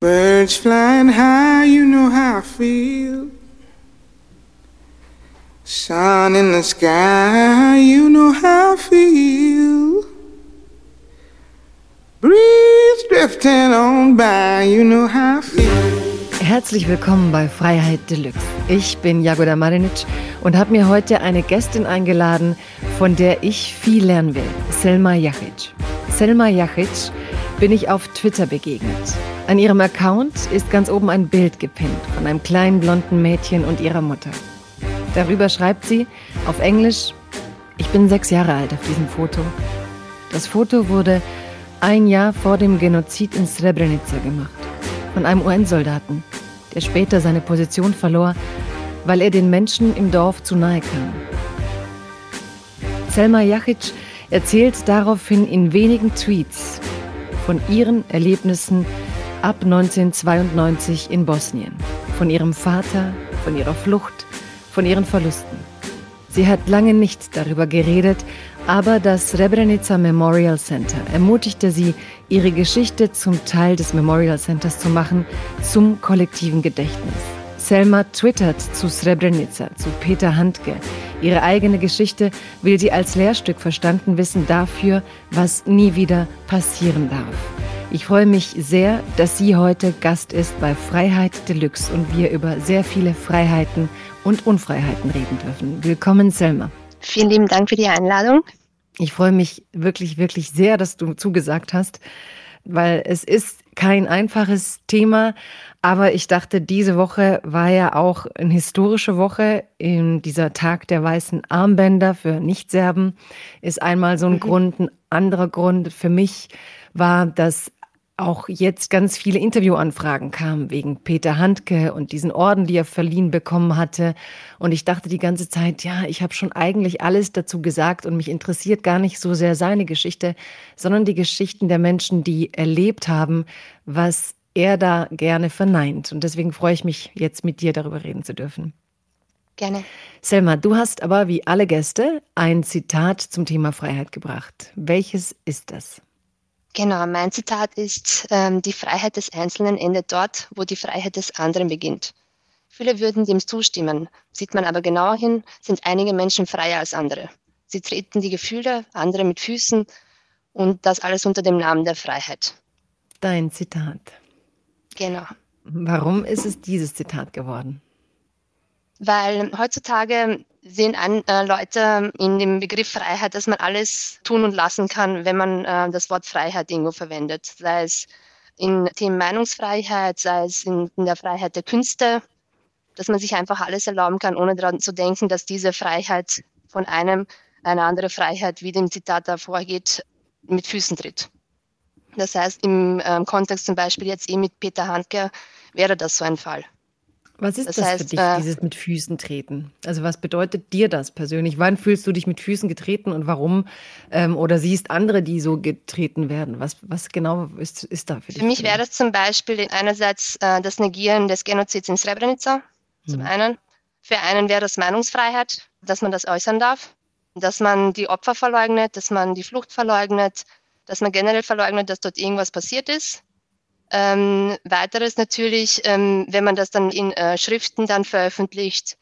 Birds flying high, you know how I feel. Sun in the sky, you know how I feel. Breeze drifting on by, you know how I feel. Herzlich willkommen bei Freiheit Deluxe. Ich bin Jagoda Marinic und habe mir heute eine Gästin eingeladen, von der ich viel lernen will, Selma Jachic. Selma Jachic bin ich auf Twitter begegnet. An ihrem Account ist ganz oben ein Bild gepinnt von einem kleinen blonden Mädchen und ihrer Mutter. Darüber schreibt sie auf Englisch, ich bin sechs Jahre alt auf diesem Foto. Das Foto wurde ein Jahr vor dem Genozid in Srebrenica gemacht. Von einem UN-Soldaten, der später seine Position verlor, weil er den Menschen im Dorf zu nahe kam. Selma Jachic erzählt daraufhin in wenigen Tweets von ihren Erlebnissen ab 1992 in Bosnien. Von ihrem Vater, von ihrer Flucht, von ihren Verlusten. Sie hat lange nicht darüber geredet, aber das Srebrenica Memorial Center ermutigte sie, ihre Geschichte zum Teil des Memorial Centers zu machen, zum kollektiven Gedächtnis. Selma twittert zu Srebrenica, zu Peter Handke. Ihre eigene Geschichte will sie als Lehrstück verstanden wissen dafür, was nie wieder passieren darf. Ich freue mich sehr, dass sie heute Gast ist bei Freiheit Deluxe und wir über sehr viele Freiheiten und Unfreiheiten reden dürfen. Willkommen, Selma. Vielen lieben Dank für die Einladung. Ich freue mich wirklich, wirklich sehr, dass du zugesagt hast, weil es ist kein einfaches Thema, aber ich dachte, diese Woche war ja auch eine historische Woche. In dieser Tag der weißen Armbänder für Nichtserben ist einmal so ein mhm. Grund. Ein anderer Grund für mich war, dass auch jetzt ganz viele Interviewanfragen kamen wegen Peter Handke und diesen Orden, die er verliehen bekommen hatte. Und ich dachte die ganze Zeit, ja, ich habe schon eigentlich alles dazu gesagt und mich interessiert gar nicht so sehr seine Geschichte, sondern die Geschichten der Menschen, die erlebt haben, was er da gerne verneint. Und deswegen freue ich mich jetzt mit dir darüber reden zu dürfen. Gerne. Selma, du hast aber wie alle Gäste ein Zitat zum Thema Freiheit gebracht. Welches ist das? Genau, mein Zitat ist, ähm, die Freiheit des Einzelnen endet dort, wo die Freiheit des anderen beginnt. Viele würden dem zustimmen. Sieht man aber genauer hin, sind einige Menschen freier als andere. Sie treten die Gefühle, andere mit Füßen und das alles unter dem Namen der Freiheit. Dein Zitat. Genau. Warum ist es dieses Zitat geworden? Weil heutzutage sehen an, äh, Leute in dem Begriff Freiheit, dass man alles tun und lassen kann, wenn man äh, das Wort Freiheit irgendwo verwendet. Sei es in Themen Meinungsfreiheit, sei es in, in der Freiheit der Künste, dass man sich einfach alles erlauben kann, ohne daran zu denken, dass diese Freiheit von einem eine andere Freiheit, wie dem Zitat davor geht, mit Füßen tritt. Das heißt, im ähm, Kontext zum Beispiel jetzt eh mit Peter Handke wäre das so ein Fall. Was ist das, das heißt, für dich, äh, dieses mit Füßen treten? Also was bedeutet dir das persönlich? Wann fühlst du dich mit Füßen getreten und warum? Ähm, oder siehst andere, die so getreten werden? Was, was genau ist, ist da für dich? Für mich wäre das zum Beispiel einerseits äh, das Negieren des Genozids in Srebrenica, zum hm. einen. Für einen wäre das Meinungsfreiheit, dass man das äußern darf, dass man die Opfer verleugnet, dass man die Flucht verleugnet, dass man generell verleugnet, dass dort irgendwas passiert ist. Ähm, weiteres natürlich, ähm, wenn man das dann in äh, Schriften dann veröffentlicht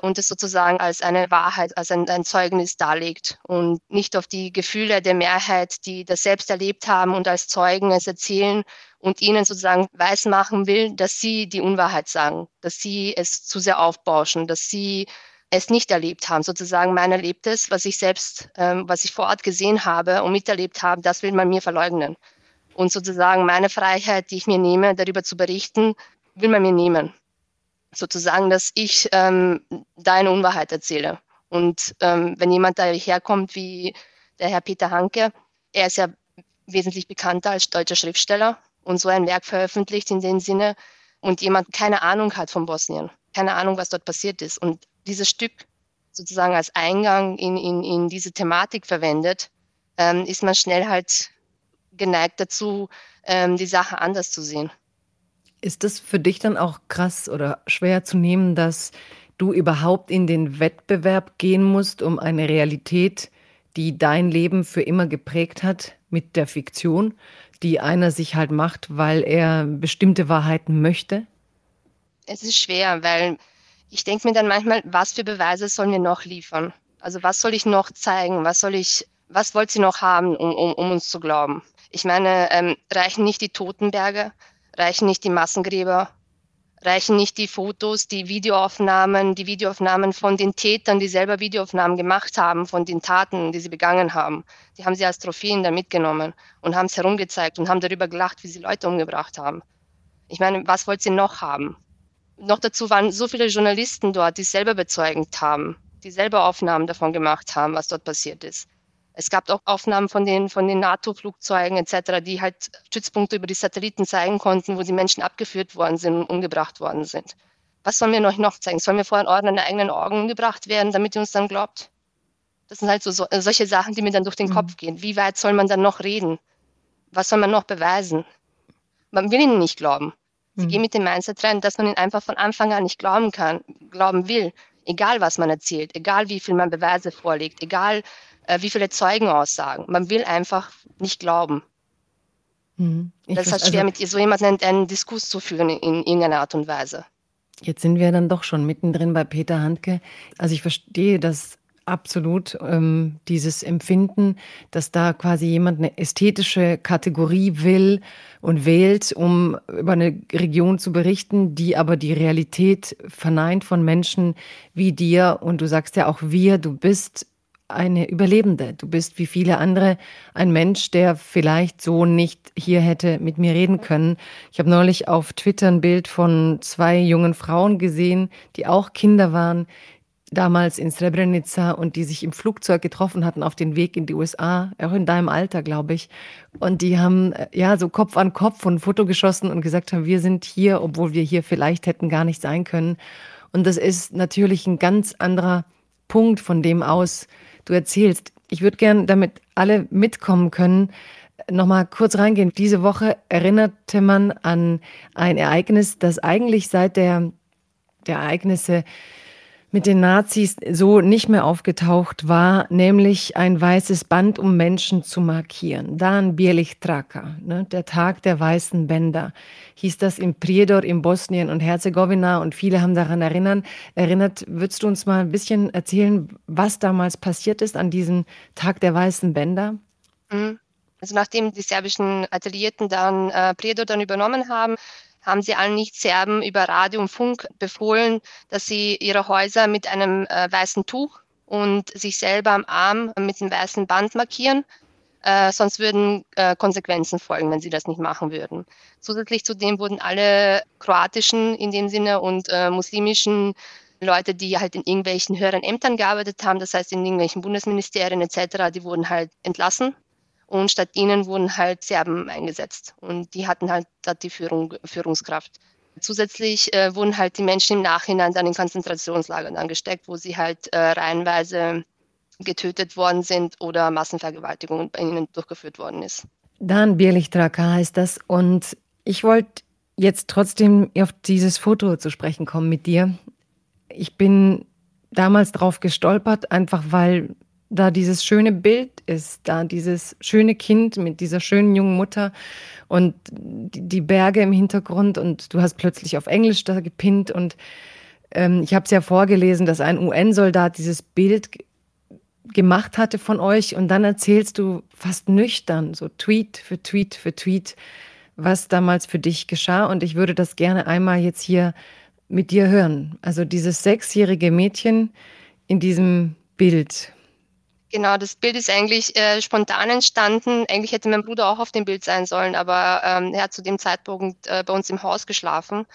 und es sozusagen als eine Wahrheit, als ein, ein, Zeugnis darlegt und nicht auf die Gefühle der Mehrheit, die das selbst erlebt haben und als Zeugen es erzählen und ihnen sozusagen weismachen will, dass sie die Unwahrheit sagen, dass sie es zu sehr aufbauschen, dass sie es nicht erlebt haben, sozusagen mein Erlebtes, was ich selbst, ähm, was ich vor Ort gesehen habe und miterlebt habe, das will man mir verleugnen. Und sozusagen meine Freiheit, die ich mir nehme, darüber zu berichten, will man mir nehmen. Sozusagen, dass ich ähm, da eine Unwahrheit erzähle. Und ähm, wenn jemand daherkommt wie der Herr Peter Hanke, er ist ja wesentlich bekannter als deutscher Schriftsteller und so ein Werk veröffentlicht in dem Sinne und jemand keine Ahnung hat von Bosnien, keine Ahnung, was dort passiert ist und dieses Stück sozusagen als Eingang in, in, in diese Thematik verwendet, ähm, ist man schnell halt geneigt dazu, ähm, die Sache anders zu sehen. Ist das für dich dann auch krass oder schwer zu nehmen, dass du überhaupt in den Wettbewerb gehen musst, um eine Realität, die dein Leben für immer geprägt hat, mit der Fiktion, die einer sich halt macht, weil er bestimmte Wahrheiten möchte? Es ist schwer, weil ich denke mir dann manchmal, was für Beweise sollen wir noch liefern? Also was soll ich noch zeigen? Was soll ich, was wollt sie noch haben, um, um, um uns zu glauben? Ich meine, ähm, reichen nicht die Totenberge, reichen nicht die Massengräber, reichen nicht die Fotos, die Videoaufnahmen, die Videoaufnahmen von den Tätern, die selber Videoaufnahmen gemacht haben, von den Taten, die sie begangen haben. Die haben sie als Trophäen da mitgenommen und haben es herumgezeigt und haben darüber gelacht, wie sie Leute umgebracht haben. Ich meine, was wollt ihr noch haben? Noch dazu waren so viele Journalisten dort, die selber bezeugend haben, die selber Aufnahmen davon gemacht haben, was dort passiert ist. Es gab auch Aufnahmen von den, von den NATO-Flugzeugen etc., die halt Stützpunkte über die Satelliten zeigen konnten, wo die Menschen abgeführt worden sind und umgebracht worden sind. Was sollen wir euch noch zeigen? Sollen wir vor euren eigenen Augen umgebracht werden, damit ihr uns dann glaubt? Das sind halt so, so solche Sachen, die mir dann durch den mhm. Kopf gehen. Wie weit soll man dann noch reden? Was soll man noch beweisen? Man will ihnen nicht glauben. Sie mhm. gehen mit dem Mindset rein, dass man ihnen einfach von Anfang an nicht glauben kann, glauben will. Egal, was man erzählt, egal, wie viel man Beweise vorlegt, egal, äh, wie viele Zeugen aussagen. Man will einfach nicht glauben. Mhm. Das ist halt schwer, also, mit so jemandem einen, einen Diskurs zu führen in irgendeiner Art und Weise. Jetzt sind wir dann doch schon mittendrin bei Peter Handke. Also ich verstehe das absolut, ähm, dieses Empfinden, dass da quasi jemand eine ästhetische Kategorie will und wählt, um über eine Region zu berichten, die aber die Realität verneint von Menschen wie dir. Und du sagst ja auch wir, du bist eine Überlebende. Du bist wie viele andere ein Mensch, der vielleicht so nicht hier hätte mit mir reden können. Ich habe neulich auf Twitter ein Bild von zwei jungen Frauen gesehen, die auch Kinder waren, damals in Srebrenica und die sich im Flugzeug getroffen hatten auf den Weg in die USA, auch in deinem Alter, glaube ich. Und die haben äh, ja so Kopf an Kopf ein Foto geschossen und gesagt haben, wir sind hier, obwohl wir hier vielleicht hätten gar nicht sein können. Und das ist natürlich ein ganz anderer Punkt von dem aus, du erzählst. Ich würde gern, damit alle mitkommen können, nochmal kurz reingehen. Diese Woche erinnerte man an ein Ereignis, das eigentlich seit der, der Ereignisse mit den Nazis so nicht mehr aufgetaucht war, nämlich ein weißes Band, um Menschen zu markieren. Dan Bielich Traka, ne, der Tag der weißen Bänder, hieß das in Prijedor in Bosnien und Herzegowina und viele haben daran erinnern, erinnert. Würdest du uns mal ein bisschen erzählen, was damals passiert ist an diesem Tag der weißen Bänder? Mhm. Also nachdem die serbischen Ateliierten dann äh, Prijedor dann übernommen haben, haben sie allen Nicht-Serben über Radio und Funk befohlen, dass sie ihre Häuser mit einem äh, weißen Tuch und sich selber am Arm mit einem weißen Band markieren. Äh, sonst würden äh, Konsequenzen folgen, wenn sie das nicht machen würden. Zusätzlich zu dem wurden alle kroatischen in dem Sinne und äh, muslimischen Leute, die halt in irgendwelchen höheren Ämtern gearbeitet haben, das heißt in irgendwelchen Bundesministerien etc., die wurden halt entlassen und statt ihnen wurden halt Serben eingesetzt. Und die hatten halt die Führung, Führungskraft. Zusätzlich äh, wurden halt die Menschen im Nachhinein dann in Konzentrationslagern angesteckt, wo sie halt äh, reihenweise getötet worden sind oder Massenvergewaltigung bei ihnen durchgeführt worden ist. Dan Bierlichtraka heißt das. Und ich wollte jetzt trotzdem auf dieses Foto zu sprechen kommen mit dir. Ich bin damals drauf gestolpert, einfach weil da dieses schöne Bild ist, da dieses schöne Kind mit dieser schönen jungen Mutter und die Berge im Hintergrund und du hast plötzlich auf Englisch da gepinnt und ähm, ich habe es ja vorgelesen, dass ein UN-Soldat dieses Bild gemacht hatte von euch und dann erzählst du fast nüchtern, so Tweet für Tweet für Tweet, was damals für dich geschah und ich würde das gerne einmal jetzt hier mit dir hören. Also dieses sechsjährige Mädchen in diesem Bild. Genau, das Bild ist eigentlich äh, spontan entstanden. Eigentlich hätte mein Bruder auch auf dem Bild sein sollen, aber ähm, er hat zu dem Zeitpunkt äh, bei uns im Haus geschlafen.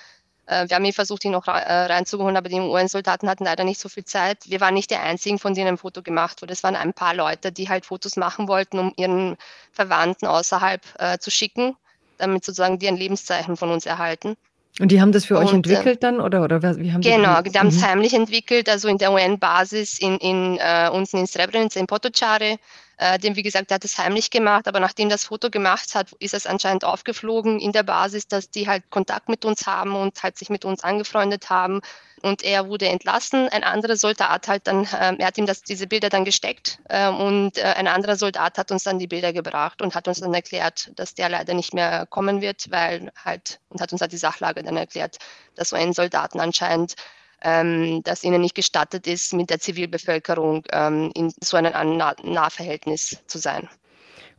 Äh, wir haben ihn versucht, ihn noch äh, reinzuholen, aber die UN-Soldaten hatten leider nicht so viel Zeit. Wir waren nicht die Einzigen, von denen ein Foto gemacht wurde. Es waren ein paar Leute, die halt Fotos machen wollten, um ihren Verwandten außerhalb äh, zu schicken, damit sozusagen die ein Lebenszeichen von uns erhalten. Und die haben das für euch und, äh, entwickelt dann oder oder wie haben Genau, die, die haben es mhm. heimlich entwickelt, also in der UN-Basis in, in uh, unten in Srebrenica in Potocare Äh, dem, wie gesagt, der hat es heimlich gemacht, aber nachdem das Foto gemacht hat, ist es anscheinend aufgeflogen in der Basis, dass die halt Kontakt mit uns haben und halt sich mit uns angefreundet haben. Und er wurde entlassen. Ein anderer Soldat halt dann, äh, er hat ihm das, diese Bilder dann gesteckt äh, und äh, ein anderer Soldat hat uns dann die Bilder gebracht und hat uns dann erklärt, dass der leider nicht mehr kommen wird, weil halt, und hat uns halt die Sachlage dann erklärt, dass so ein Soldaten anscheinend ähm, dass ihnen nicht gestattet ist, mit der Zivilbevölkerung ähm, in so einem nah Nahverhältnis zu sein.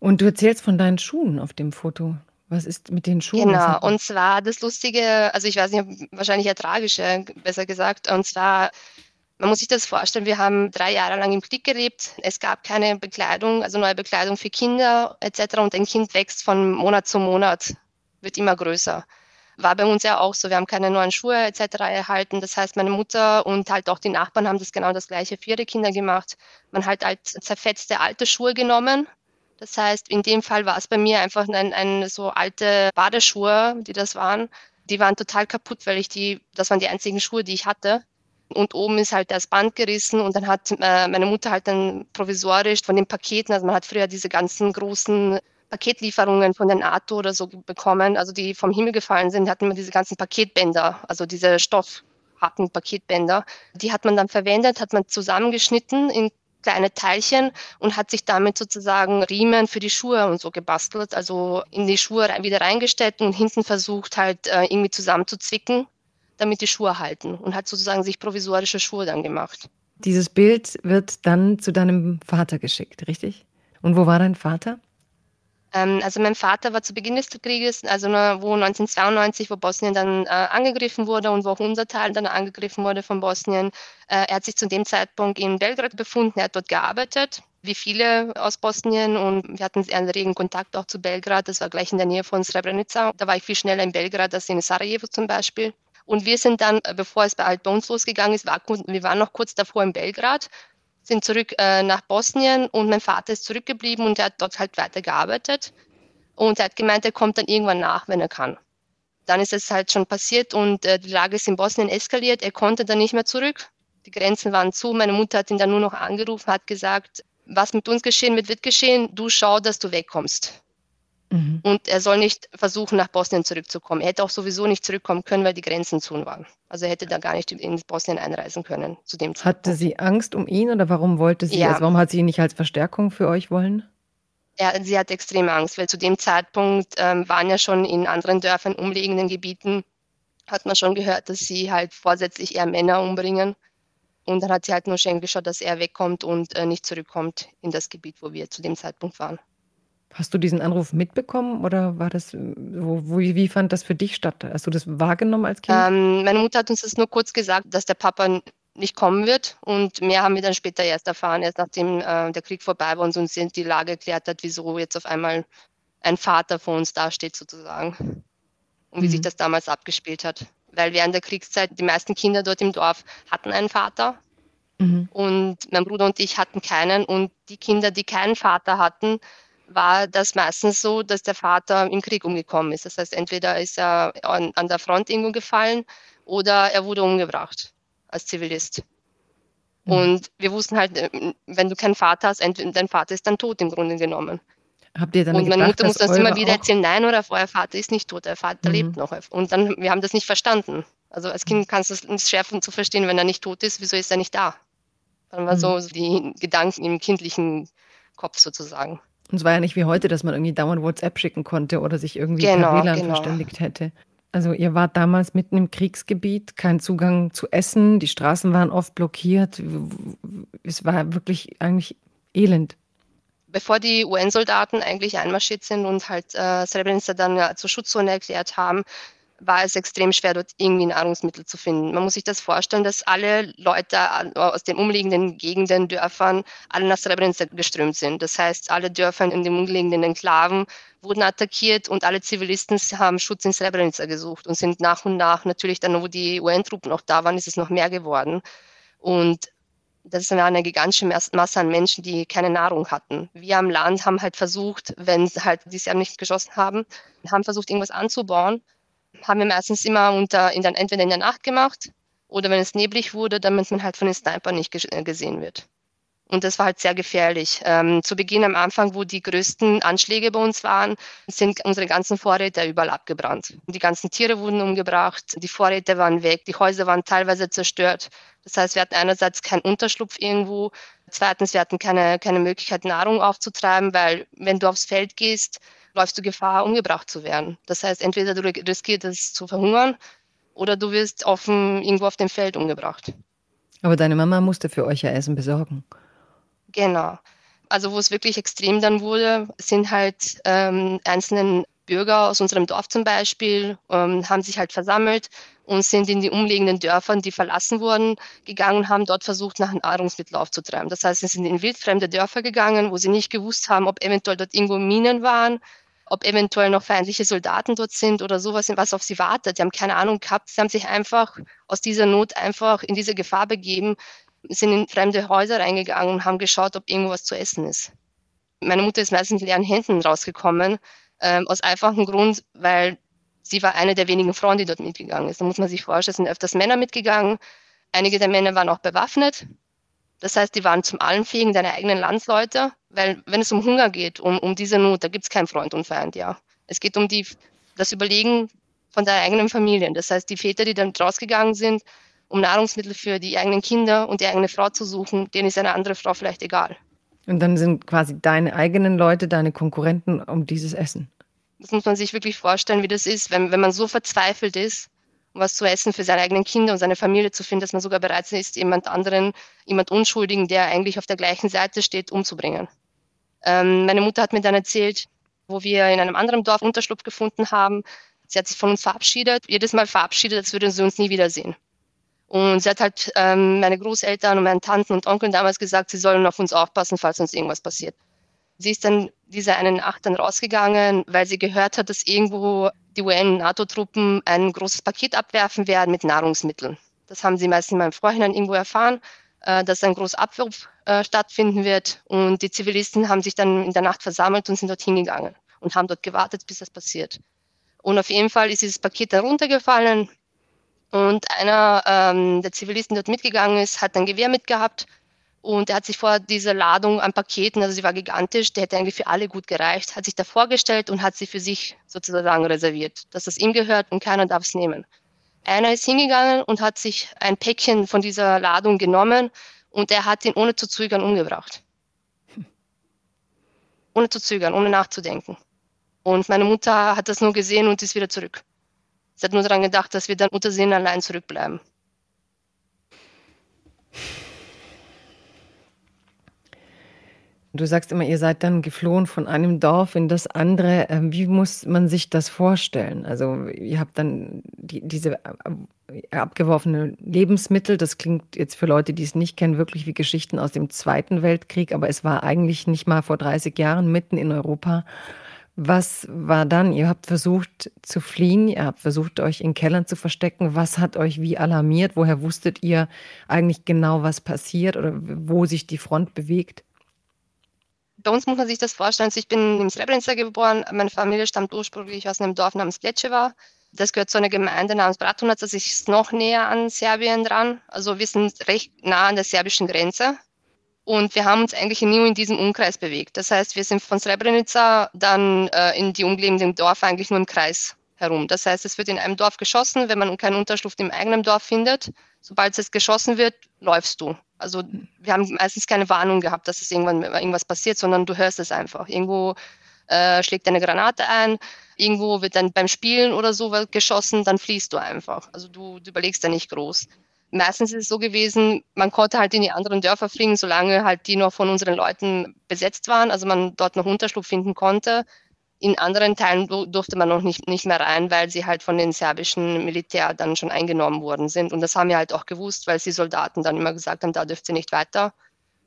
Und du erzählst von deinen Schuhen auf dem Foto. Was ist mit den Schuhen? Genau, und zwar das Lustige, also ich weiß nicht, wahrscheinlich eher tragische, besser gesagt, und zwar man muss sich das vorstellen, wir haben drei Jahre lang im Krieg gelebt. Es gab keine Bekleidung, also neue Bekleidung für Kinder etc. Und ein Kind wächst von Monat zu Monat, wird immer größer war bei uns ja auch so. Wir haben keine neuen Schuhe etc. erhalten. Das heißt, meine Mutter und halt auch die Nachbarn haben das genau das gleiche für ihre Kinder gemacht. Man hat halt zerfetzte alte Schuhe genommen. Das heißt, in dem Fall war es bei mir einfach ein, ein so alte Badeschuhe, die das waren. Die waren total kaputt, weil ich die, das waren die einzigen Schuhe, die ich hatte. Und oben ist halt das Band gerissen und dann hat äh, meine Mutter halt dann provisorisch von den Paketen, also man hat früher diese ganzen großen Paketlieferungen von der NATO oder so bekommen, also die vom Himmel gefallen sind, hatten wir diese ganzen Paketbänder, also diese stoffharten Paketbänder. Die hat man dann verwendet, hat man zusammengeschnitten in kleine Teilchen und hat sich damit sozusagen Riemen für die Schuhe und so gebastelt, also in die Schuhe wieder reingestellt und hinten versucht halt äh, irgendwie zusammenzuzwicken, damit die Schuhe halten und hat sozusagen sich provisorische Schuhe dann gemacht. Dieses Bild wird dann zu deinem Vater geschickt, richtig? Und wo war dein Vater? Ähm, also mein Vater war zu Beginn des Krieges, also wo 1992, wo Bosnien dann äh, angegriffen wurde und wo auch unser Teil dann angegriffen wurde von Bosnien. Äh, er hat sich zu dem Zeitpunkt in Belgrad befunden, er hat dort gearbeitet, wie viele aus Bosnien und wir hatten einen regen Kontakt auch zu Belgrad, das war gleich in der Nähe von Srebrenica. Da war ich viel schneller in Belgrad als in Sarajevo zum Beispiel. Und wir sind dann, äh, bevor es bei Alt bei losgegangen ist, war, wir waren noch kurz davor in Belgrad sind zurück äh, nach Bosnien und mein Vater ist zurückgeblieben und er hat dort halt weitergearbeitet. Und er hat gemeint, er kommt dann irgendwann nach, wenn er kann. Dann ist es halt schon passiert und äh, die Lage ist in Bosnien eskaliert. Er konnte dann nicht mehr zurück. Die Grenzen waren zu. Meine Mutter hat ihn dann nur noch angerufen, hat gesagt, was mit uns geschehen wird, wird geschehen. Du schau, dass du wegkommst. Mhm. Und er soll nicht versuchen, nach Bosnien zurückzukommen. Er hätte auch sowieso nicht zurückkommen können, weil die Grenzen zu waren. Also er hätte da gar nicht in Bosnien einreisen können zu dem Zeitpunkt. Hatte sie Angst um ihn oder warum wollte sie, ja. also warum hat sie ihn nicht als Verstärkung für euch wollen? Ja, sie hat extrem Angst, weil zu dem Zeitpunkt ähm, waren ja schon in anderen Dörfern, umliegenden Gebieten, hat man schon gehört, dass sie halt vorsätzlich eher Männer umbringen. Und dann hat sie halt nur schnell geschaut, dass er wegkommt und äh, nicht zurückkommt in das Gebiet, wo wir zu dem Zeitpunkt waren. Hast du diesen Anruf mitbekommen oder war das, wo, wie fand das für dich statt? Hast du das wahrgenommen als Kind? Ähm, meine Mutter hat uns das nur kurz gesagt, dass der Papa nicht kommen wird und mehr haben wir dann später erst erfahren, erst nachdem äh, der Krieg vorbei war und uns die Lage erklärt hat, wieso jetzt auf einmal ein Vater vor uns dasteht sozusagen und wie mhm. sich das damals abgespielt hat. Weil während der Kriegszeit die meisten Kinder dort im Dorf hatten einen Vater mhm. und mein Bruder und ich hatten keinen und die Kinder, die keinen Vater hatten, war das meistens so, dass der Vater im Krieg umgekommen ist. Das heißt, entweder ist er an, an der Front irgendwo gefallen oder er wurde umgebracht als Zivilist. Mhm. Und wir wussten halt, äh, wenn du keinen Vater hast, entweder dein Vater ist dann tot im Grunde genommen. Habt ihr dann und meine gedacht, Mutter muss das immer wieder erzählen, nein, oder euer Vater ist nicht tot, der Vater mhm. lebt noch. Und dann, wir haben das nicht verstanden. Also als Kind kannst du es nicht schärfen zu verstehen, wenn er nicht tot ist, wieso ist er nicht da? Dann war mhm. so die Gedanken im kindlichen Kopf sozusagen. Und es war ja nicht wie heute, dass man irgendwie dauernd WhatsApp schicken konnte oder sich irgendwie genau, per WLAN genau. verständigt hätte. Also ihr wart damals mitten im Kriegsgebiet, kein Zugang zu Essen, die Straßen waren oft blockiert. Es war wirklich eigentlich elend. Bevor die UN-Soldaten eigentlich einmarschiert sind und halt äh, Srebrenica dann ja, zur Schutzzone erklärt haben, war es extrem schwer, dort irgendwie Nahrungsmittel zu finden. Man muss sich das vorstellen, dass alle Leute aus den umliegenden Gegenden, Dörfern, alle nach Srebrenica geströmt sind. Das heißt, alle Dörfer in den umliegenden Enklaven wurden attackiert und alle Zivilisten haben Schutz in Srebrenica gesucht und sind nach und nach, natürlich dann, wo die UN-Truppen noch da waren, ist es noch mehr geworden. Und das ist eine gigantische Masse an Menschen, die keine Nahrung hatten. Wir am Land haben halt versucht, wenn halt dieses Jahr nicht geschossen haben, haben versucht, irgendwas anzubauen haben wir meistens immer unter, in der, entweder in der Nacht gemacht oder wenn es neblig wurde, damit man halt von den Snipern nicht äh, gesehen wird. Und das war halt sehr gefährlich. Ähm, zu Beginn am Anfang, wo die größten Anschläge bei uns waren, sind unsere ganzen Vorräte überall abgebrannt. Die ganzen Tiere wurden umgebracht, die Vorräte waren weg, die Häuser waren teilweise zerstört. Das heißt, wir hatten einerseits keinen Unterschlupf irgendwo, zweitens, wir hatten keine, keine Möglichkeit, Nahrung aufzutreiben, weil wenn du aufs Feld gehst, läufst du Gefahr, umgebracht zu werden. Das heißt, entweder du riskierst es zu verhungern oder du wirst offen irgendwo auf dem Feld umgebracht. Aber deine Mama musste für euch ja Essen besorgen. Genau. Also wo es wirklich extrem dann wurde, sind halt ähm, einzelne Bürger aus unserem Dorf zum Beispiel, ähm, haben sich halt versammelt und sind in die umliegenden Dörfern, die verlassen wurden, gegangen und haben dort versucht, nach Nahrungsmitteln aufzutreiben. Das heißt, sie sind in wildfremde Dörfer gegangen, wo sie nicht gewusst haben, ob eventuell dort irgendwo Minen waren, ob eventuell noch feindliche Soldaten dort sind oder sowas, was auf sie wartet. Die haben keine Ahnung gehabt. Sie haben sich einfach aus dieser Not einfach in diese Gefahr begeben, sind in fremde Häuser reingegangen und haben geschaut, ob irgendwas zu essen ist. Meine Mutter ist meistens leeren Händen rausgekommen, ähm, aus einfachem Grund, weil sie war eine der wenigen Frauen, die dort mitgegangen ist. Da muss man sich vorstellen, es sind öfters Männer mitgegangen. Einige der Männer waren auch bewaffnet. Das heißt, die waren zum allen fähigen deine eigenen Landsleute, weil wenn es um Hunger geht, um, um diese Not, da gibt es keinen Freund und Feind, ja. Es geht um die, das Überlegen von deiner eigenen Familie. Das heißt, die Väter, die dann rausgegangen sind, um Nahrungsmittel für die eigenen Kinder und die eigene Frau zu suchen, denen ist eine andere Frau vielleicht egal. Und dann sind quasi deine eigenen Leute deine Konkurrenten um dieses Essen. Das muss man sich wirklich vorstellen, wie das ist, wenn, wenn man so verzweifelt ist, um was zu essen für seine eigenen Kinder und seine Familie zu finden, dass man sogar bereit ist, jemand anderen, jemand Unschuldigen, der eigentlich auf der gleichen Seite steht, umzubringen. Ähm, meine Mutter hat mir dann erzählt, wo wir in einem anderen Dorf Unterschlupf gefunden haben. Sie hat sich von uns verabschiedet, jedes Mal verabschiedet, als würden sie uns nie wiedersehen. Und sie hat halt ähm, meine Großeltern und meinen Tanten und Onkeln damals gesagt, sie sollen auf uns aufpassen, falls uns irgendwas passiert. Sie ist dann diese eine Nacht dann rausgegangen, weil sie gehört hat, dass irgendwo die UN-NATO-Truppen ein großes Paket abwerfen werden mit Nahrungsmitteln. Das haben sie meistens mal im Vorhinein irgendwo erfahren, äh, dass ein großer Abwurf äh, stattfinden wird. Und die Zivilisten haben sich dann in der Nacht versammelt und sind dort hingegangen und haben dort gewartet, bis das passiert. Und auf jeden Fall ist dieses Paket dann runtergefallen. Und einer ähm, der Zivilisten, der dort mitgegangen ist, hat ein Gewehr mitgehabt und er hat sich vor dieser Ladung an Paketen, also sie war gigantisch, der hätte eigentlich für alle gut gereicht, hat sich da vorgestellt und hat sie für sich sozusagen reserviert, dass das ihm gehört und keiner darf es nehmen. Einer ist hingegangen und hat sich ein Päckchen von dieser Ladung genommen und er hat ihn ohne zu zögern umgebracht. Ohne zu zögern, ohne nachzudenken. Und meine Mutter hat das nur gesehen und ist wieder zurück. Sie hat nur daran gedacht, dass wir dann Muttersehen allein zurückbleiben. Du sagst immer, ihr seid dann geflohen von einem Dorf in das andere. Ähm, wie muss man sich das vorstellen? Also ihr habt dann die, diese äh, abgeworfene Lebensmittel. Das klingt jetzt für Leute, die es nicht kennen, wirklich wie Geschichten aus dem Zweiten Weltkrieg. Aber es war eigentlich nicht mal vor 30 Jahren mitten in Europa. Was war dann? Ihr habt versucht zu fliehen, ihr habt versucht, euch in Kellern zu verstecken. Was hat euch wie alarmiert? Woher wusstet ihr eigentlich genau, was passiert oder wo sich die Front bewegt? Bei uns muss man sich das vorstellen. Also ich bin in Srebrenica geboren. Meine Familie stammt ursprünglich aus einem Dorf namens Kletschewa. Das gehört zu einer Gemeinde namens Bratunac. Das ist noch näher an Serbien dran. Also wir sind recht nah an der serbischen Grenze. Und wir haben uns eigentlich nie in diesem Umkreis bewegt. Das heißt, wir sind von Srebrenica dann äh, in die umliegenden Dorf eigentlich nur im Kreis herum. Das heißt, es wird in einem Dorf geschossen, wenn man keinen Unterschlupf im eigenen Dorf findet. Sobald es geschossen wird, läufst du. Also wir haben meistens keine Warnung gehabt, dass es irgendwann irgendwas passiert, sondern du hörst es einfach. Irgendwo äh, schlägt eine Granate ein, irgendwo wird dann beim Spielen oder so geschossen, dann fließt du einfach. Also du, du überlegst da nicht groß meistens ist es so gewesen, man konnte halt in die anderen Dörfer fliegen, solange halt die noch von unseren Leuten besetzt waren, also man dort noch Unterschlupf finden konnte. In anderen Teilen durfte man noch nicht, nicht mehr rein, weil sie halt von den serbischen Militär dann schon eingenommen worden sind. Und das haben wir halt auch gewusst, weil die Soldaten dann immer gesagt haben, da dürft ihr nicht weiter.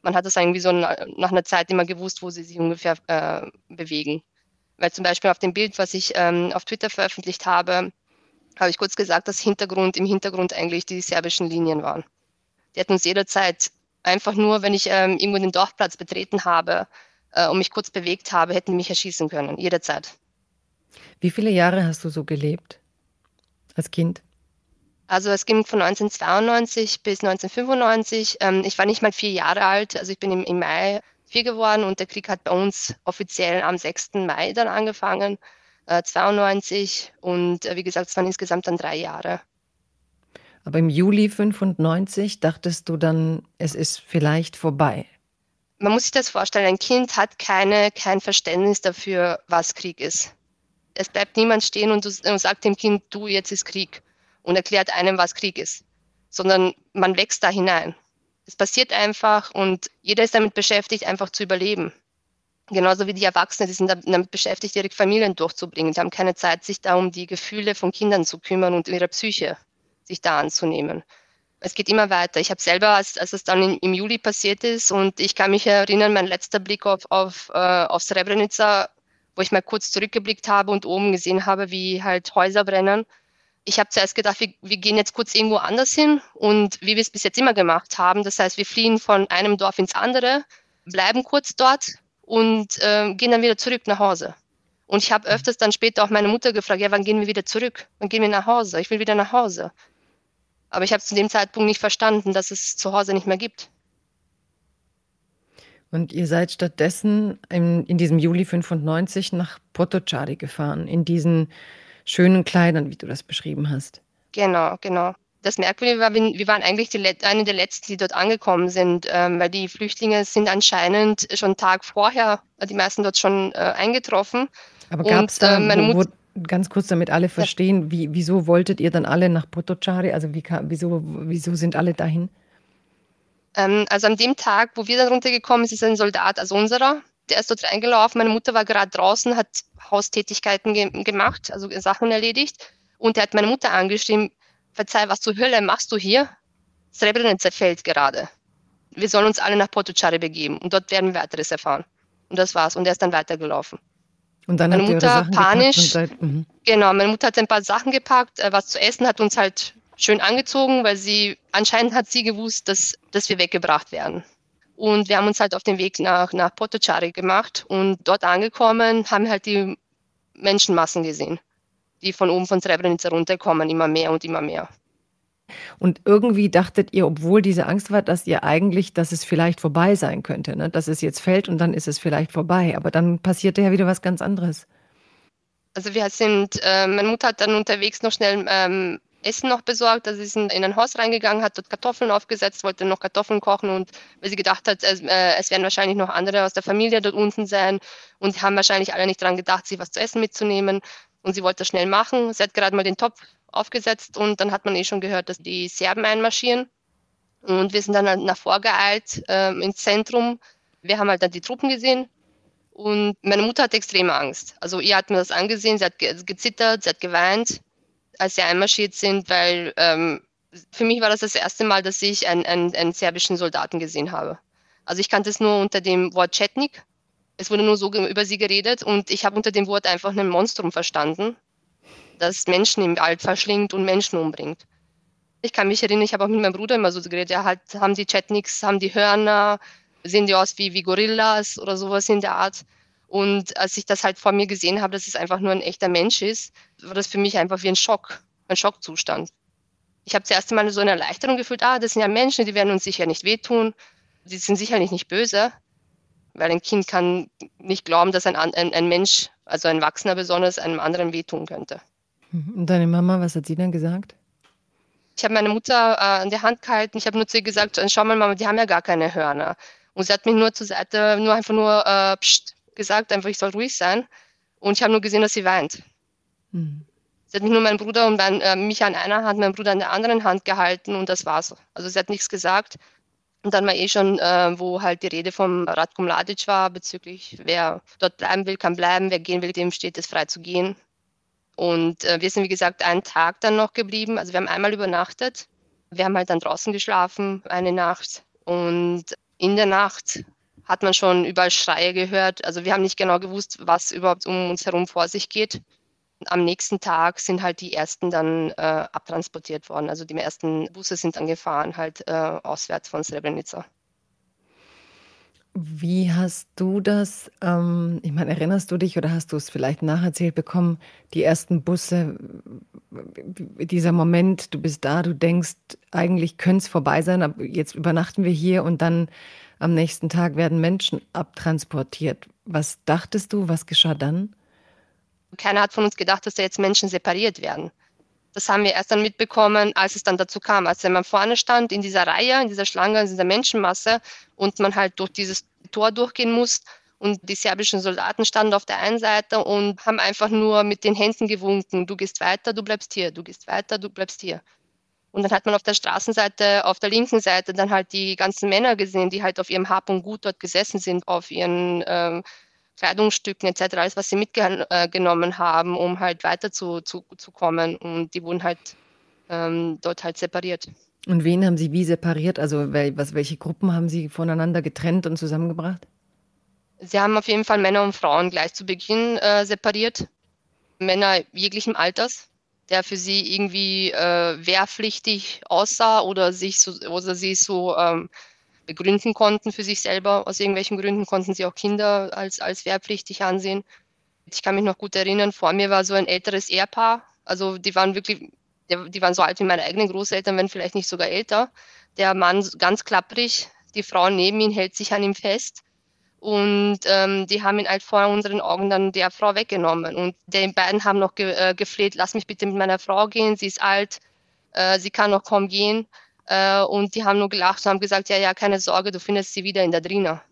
Man hat das irgendwie so nach einer Zeit immer gewusst, wo sie sich ungefähr äh, bewegen. Weil zum Beispiel auf dem Bild, was ich ähm, auf Twitter veröffentlicht habe, habe ich kurz gesagt, dass Hintergrund im Hintergrund eigentlich die serbischen Linien waren. Die hätten uns jederzeit einfach nur, wenn ich ähm, irgendwo den Dorfplatz betreten habe äh, und mich kurz bewegt habe, hätten die mich erschießen können, jederzeit. Wie viele Jahre hast du so gelebt als Kind? Also es ging von 1992 bis 1995. Ähm, ich war nicht mal vier Jahre alt, also ich bin im, im Mai vier geworden und der Krieg hat bei uns offiziell am 6. Mai dann angefangen, äh, 92 und äh, wie gesagt, es waren insgesamt dann drei Jahre. Aber im Juli 95 dachtest du dann, es ist vielleicht vorbei. Man muss sich das vorstellen, ein Kind hat keine, kein Verständnis dafür, was Krieg ist. Es bleibt niemand stehen und, und sagt dem Kind, du, jetzt ist Krieg und erklärt einem, was Krieg ist, sondern man wächst da hinein. Es passiert einfach und jeder ist damit beschäftigt, einfach zu überleben. Genauso wie die Erwachsenen, die sind damit beschäftigt, ihre Familien durchzubringen. Die haben keine Zeit, sich da um die Gefühle von Kindern zu kümmern und ihre Psyche sich da anzunehmen. Es geht immer weiter. Ich habe selber, als, als es dann im Juli passiert ist, und ich kann mich erinnern, mein letzter Blick auf, auf, äh, auf Srebrenica, wo ich mal kurz zurückgeblickt habe und oben gesehen habe, wie halt Häuser brennen ich habe zuerst gedacht, wir, wir gehen jetzt kurz irgendwo anders hin und wie wir es bis jetzt immer gemacht haben. Das heißt, wir fliehen von einem Dorf ins andere, bleiben kurz dort und äh, gehen dann wieder zurück nach Hause. Und ich habe mhm. öfters dann später auch meine Mutter gefragt, ja, wann gehen wir wieder zurück? Wann gehen wir nach Hause? Ich will wieder nach Hause. Aber ich habe zu dem Zeitpunkt nicht verstanden, dass es zu Hause nicht mehr gibt. Und ihr seid stattdessen in, in diesem Juli 95 nach Potocari gefahren, in diesen schönen Kleidern, wie du das beschrieben hast. Genau, genau. Das Merkwürdige war, wir waren eigentlich die, eine der letzten, die dort angekommen sind, ähm, weil die Flüchtlinge sind anscheinend schon einen Tag vorher, äh, die meisten dort schon äh, eingetroffen. Aber gab es da, äh, wo, ganz kurz, damit alle verstehen, ja. wie, wieso wolltet ihr dann alle nach Potocari? Also wie, wieso, wieso sind alle dahin? Ähm, also an dem Tag, wo wir dann runtergekommen sind, ist ein Soldat aus unserer, der ist dort reingelaufen. Meine Mutter war gerade draußen, hat Haustätigkeiten ge gemacht, also Sachen erledigt. Und er hat meine Mutter angeschrieben, verzeih, was zur Hölle machst du hier? Srebrenica fällt gerade. Wir sollen uns alle nach Potocari begeben und dort werden wir weiteres erfahren. Und das war's. Und er ist dann weitergelaufen. Und dann meine Mutter panisch. Seid, mhm. genau, meine Mutter hat ein paar Sachen gepackt, äh, was zu essen, hat uns halt schön angezogen, weil sie anscheinend hat sie gewusst, dass, dass wir weggebracht werden. Und wir haben uns halt auf den Weg nach, nach Potocari gemacht und dort angekommen, haben halt die Menschenmassen gesehen, die von oben von Srebrenica runterkommen, immer mehr und immer mehr. Und irgendwie dachtet ihr, obwohl diese Angst war, dass ihr eigentlich, dass es vielleicht vorbei sein könnte, ne? dass es jetzt fällt und dann ist es vielleicht vorbei. Aber dann passierte ja wieder was ganz anderes. Also wir sind, äh, meine Mutter hat dann unterwegs noch schnell ähm, Essen noch besorgt. Also sie ist in ein Haus reingegangen, hat dort Kartoffeln aufgesetzt, wollte noch Kartoffeln kochen und weil sie gedacht hat, es, äh, es werden wahrscheinlich noch andere aus der Familie dort unten sein und haben wahrscheinlich alle nicht daran gedacht, sich was zu essen mitzunehmen. Und sie wollte das schnell machen. Sie hat gerade mal den Topf aufgesetzt und dann hat man eh schon gehört, dass die Serben einmarschieren. Und wir sind dann halt nach vorgeeilt äh, ins Zentrum. Wir haben halt dann die Truppen gesehen. Und meine Mutter hat extreme Angst. Also ihr hat mir das angesehen, sie hat gezittert, sie hat geweint als sie einmarschiert sind, weil ähm, für mich war das das erste Mal, dass ich einen, einen, einen serbischen Soldaten gesehen habe. Also ich kannte es nur unter dem Wort Chetnik. Es wurde nur so über sie geredet und ich habe unter dem Wort einfach ein Monstrum verstanden, das Menschen im Wald verschlingt und Menschen umbringt. Ich kann mich erinnern, ich habe auch mit meinem Bruder immer so geredet, ja, halt haben die Chetniks, haben die Hörner, sehen die aus wie, wie Gorillas oder sowas in der Art. Und als ich das halt vor mir gesehen habe, dass es einfach nur ein echter Mensch ist, war das für mich einfach wie ein Schock, ein Schockzustand. Ich habe zuerst einmal so eine Erleichterung gefühlt, ah, das sind ja Menschen, die werden uns sicher nicht wehtun, die sind sicherlich nicht böse, weil ein Kind kann nicht glauben, dass ein, ein, ein Mensch, also ein Erwachsener besonders, einem anderen wehtun könnte. Und deine Mama, was hat sie dann gesagt? Ich habe meine Mutter äh, an der Hand gehalten, ich habe nur zu ihr gesagt, schau mal Mama, die haben ja gar keine Hörner. Und sie hat mich nur zur Seite, nur einfach nur, äh, pst, gesagt, einfach ich soll ruhig sein. Und ich habe nur gesehen, dass sie weint. Mhm. Sie hat mich nur meinen Bruder und mein, äh, mich an einer Hand, meinen Bruder an der anderen Hand gehalten und das war's. Also sie hat nichts gesagt. Und dann war eh schon, äh, wo halt die Rede vom Radko Mladic war, bezüglich wer dort bleiben will, kann bleiben, wer gehen will, dem steht es frei zu gehen. Und äh, wir sind, wie gesagt, einen Tag dann noch geblieben. Also wir haben einmal übernachtet. Wir haben halt dann draußen geschlafen, eine Nacht. Und in der Nacht hat man schon überall Schreie gehört. Also wir haben nicht genau gewusst, was überhaupt um uns herum vor sich geht. Am nächsten Tag sind halt die ersten dann äh, abtransportiert worden. Also die ersten Busse sind dann gefahren, halt äh, auswärts von Srebrenica. Wie hast du das, ähm, ich meine, erinnerst du dich oder hast du es vielleicht nacherzählt bekommen, die ersten Busse, dieser Moment, du bist da, du denkst, eigentlich könnte es vorbei sein, aber jetzt übernachten wir hier und dann am nächsten Tag werden Menschen abtransportiert. Was dachtest du, was geschah dann? Keiner hat von uns gedacht, dass da jetzt Menschen separiert werden. Das haben wir erst dann mitbekommen, als es dann dazu kam. Als man vorne stand in dieser Reihe, in dieser Schlange, in dieser Menschenmasse und man halt durch dieses Tor durchgehen muss. Und die serbischen Soldaten standen auf der einen Seite und haben einfach nur mit den Händen gewunken. Du gehst weiter, du bleibst hier. Du gehst weiter, du bleibst hier. Und dann hat man auf der Straßenseite, auf der linken Seite dann halt die ganzen Männer gesehen, die halt auf ihrem Hab und Gut dort gesessen sind, auf ihren ähm, Kleidungsstücken etc., alles, was sie mitgenommen haben, um halt weiter zu, zu, zu kommen. Und die wurden halt ähm, dort halt separiert. Und wen haben Sie wie separiert? Also was, welche Gruppen haben Sie voneinander getrennt und zusammengebracht? Sie haben auf jeden Fall Männer und Frauen gleich zu Beginn äh, separiert. Männer jeglichen Alters, der für sie irgendwie äh, wehrpflichtig aussah oder sich so, oder sie so ähm, begründen konnten für sich selber. Aus irgendwelchen Gründen konnten sie auch Kinder als, als wehrpflichtig ansehen. Ich kann mich noch gut erinnern, vor mir war so ein älteres Ehepaar. Also die waren wirklich, die waren so alt wie meine eigenen Großeltern, wenn vielleicht nicht sogar älter. Der Mann ganz klapprig, die Frau neben ihm hält sich an ihm fest. Und ähm, die haben ihn halt vor unseren Augen dann der Frau weggenommen. Und die beiden haben noch ge äh, gefleht, lass mich bitte mit meiner Frau gehen, sie ist alt, äh, sie kann noch kaum gehen. Äh, und die haben nur gelacht und haben gesagt, ja, ja, keine Sorge, du findest sie wieder in der Drina.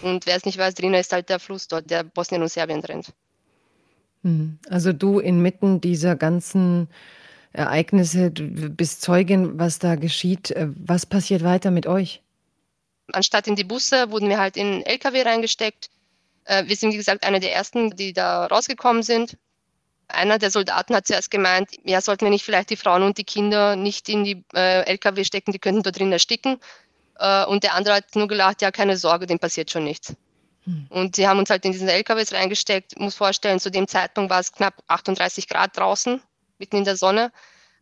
Und wer es nicht weiß, Drina ist halt der Fluss dort, der Bosnien und Serbien trennt. Hm. Also du inmitten dieser ganzen Ereignisse, du bist Zeugin, was da geschieht. Äh, was passiert weiter mit euch? Anstatt in die Busse wurden wir halt in LKW reingesteckt. Äh, wir sind, wie gesagt, eine der ersten, die da rausgekommen sind einer der Soldaten hat zuerst gemeint, ja, sollten wir nicht vielleicht die Frauen und die Kinder nicht in die äh, LKW stecken, die könnten dort drin ersticken. Äh, und der andere hat nur gelacht, ja, keine Sorge, dem passiert schon nichts. Hm. Und sie haben uns halt in diesen LKWs reingesteckt. Ich muss vorstellen, zu dem Zeitpunkt war es knapp 38 Grad draußen, mitten in der Sonne.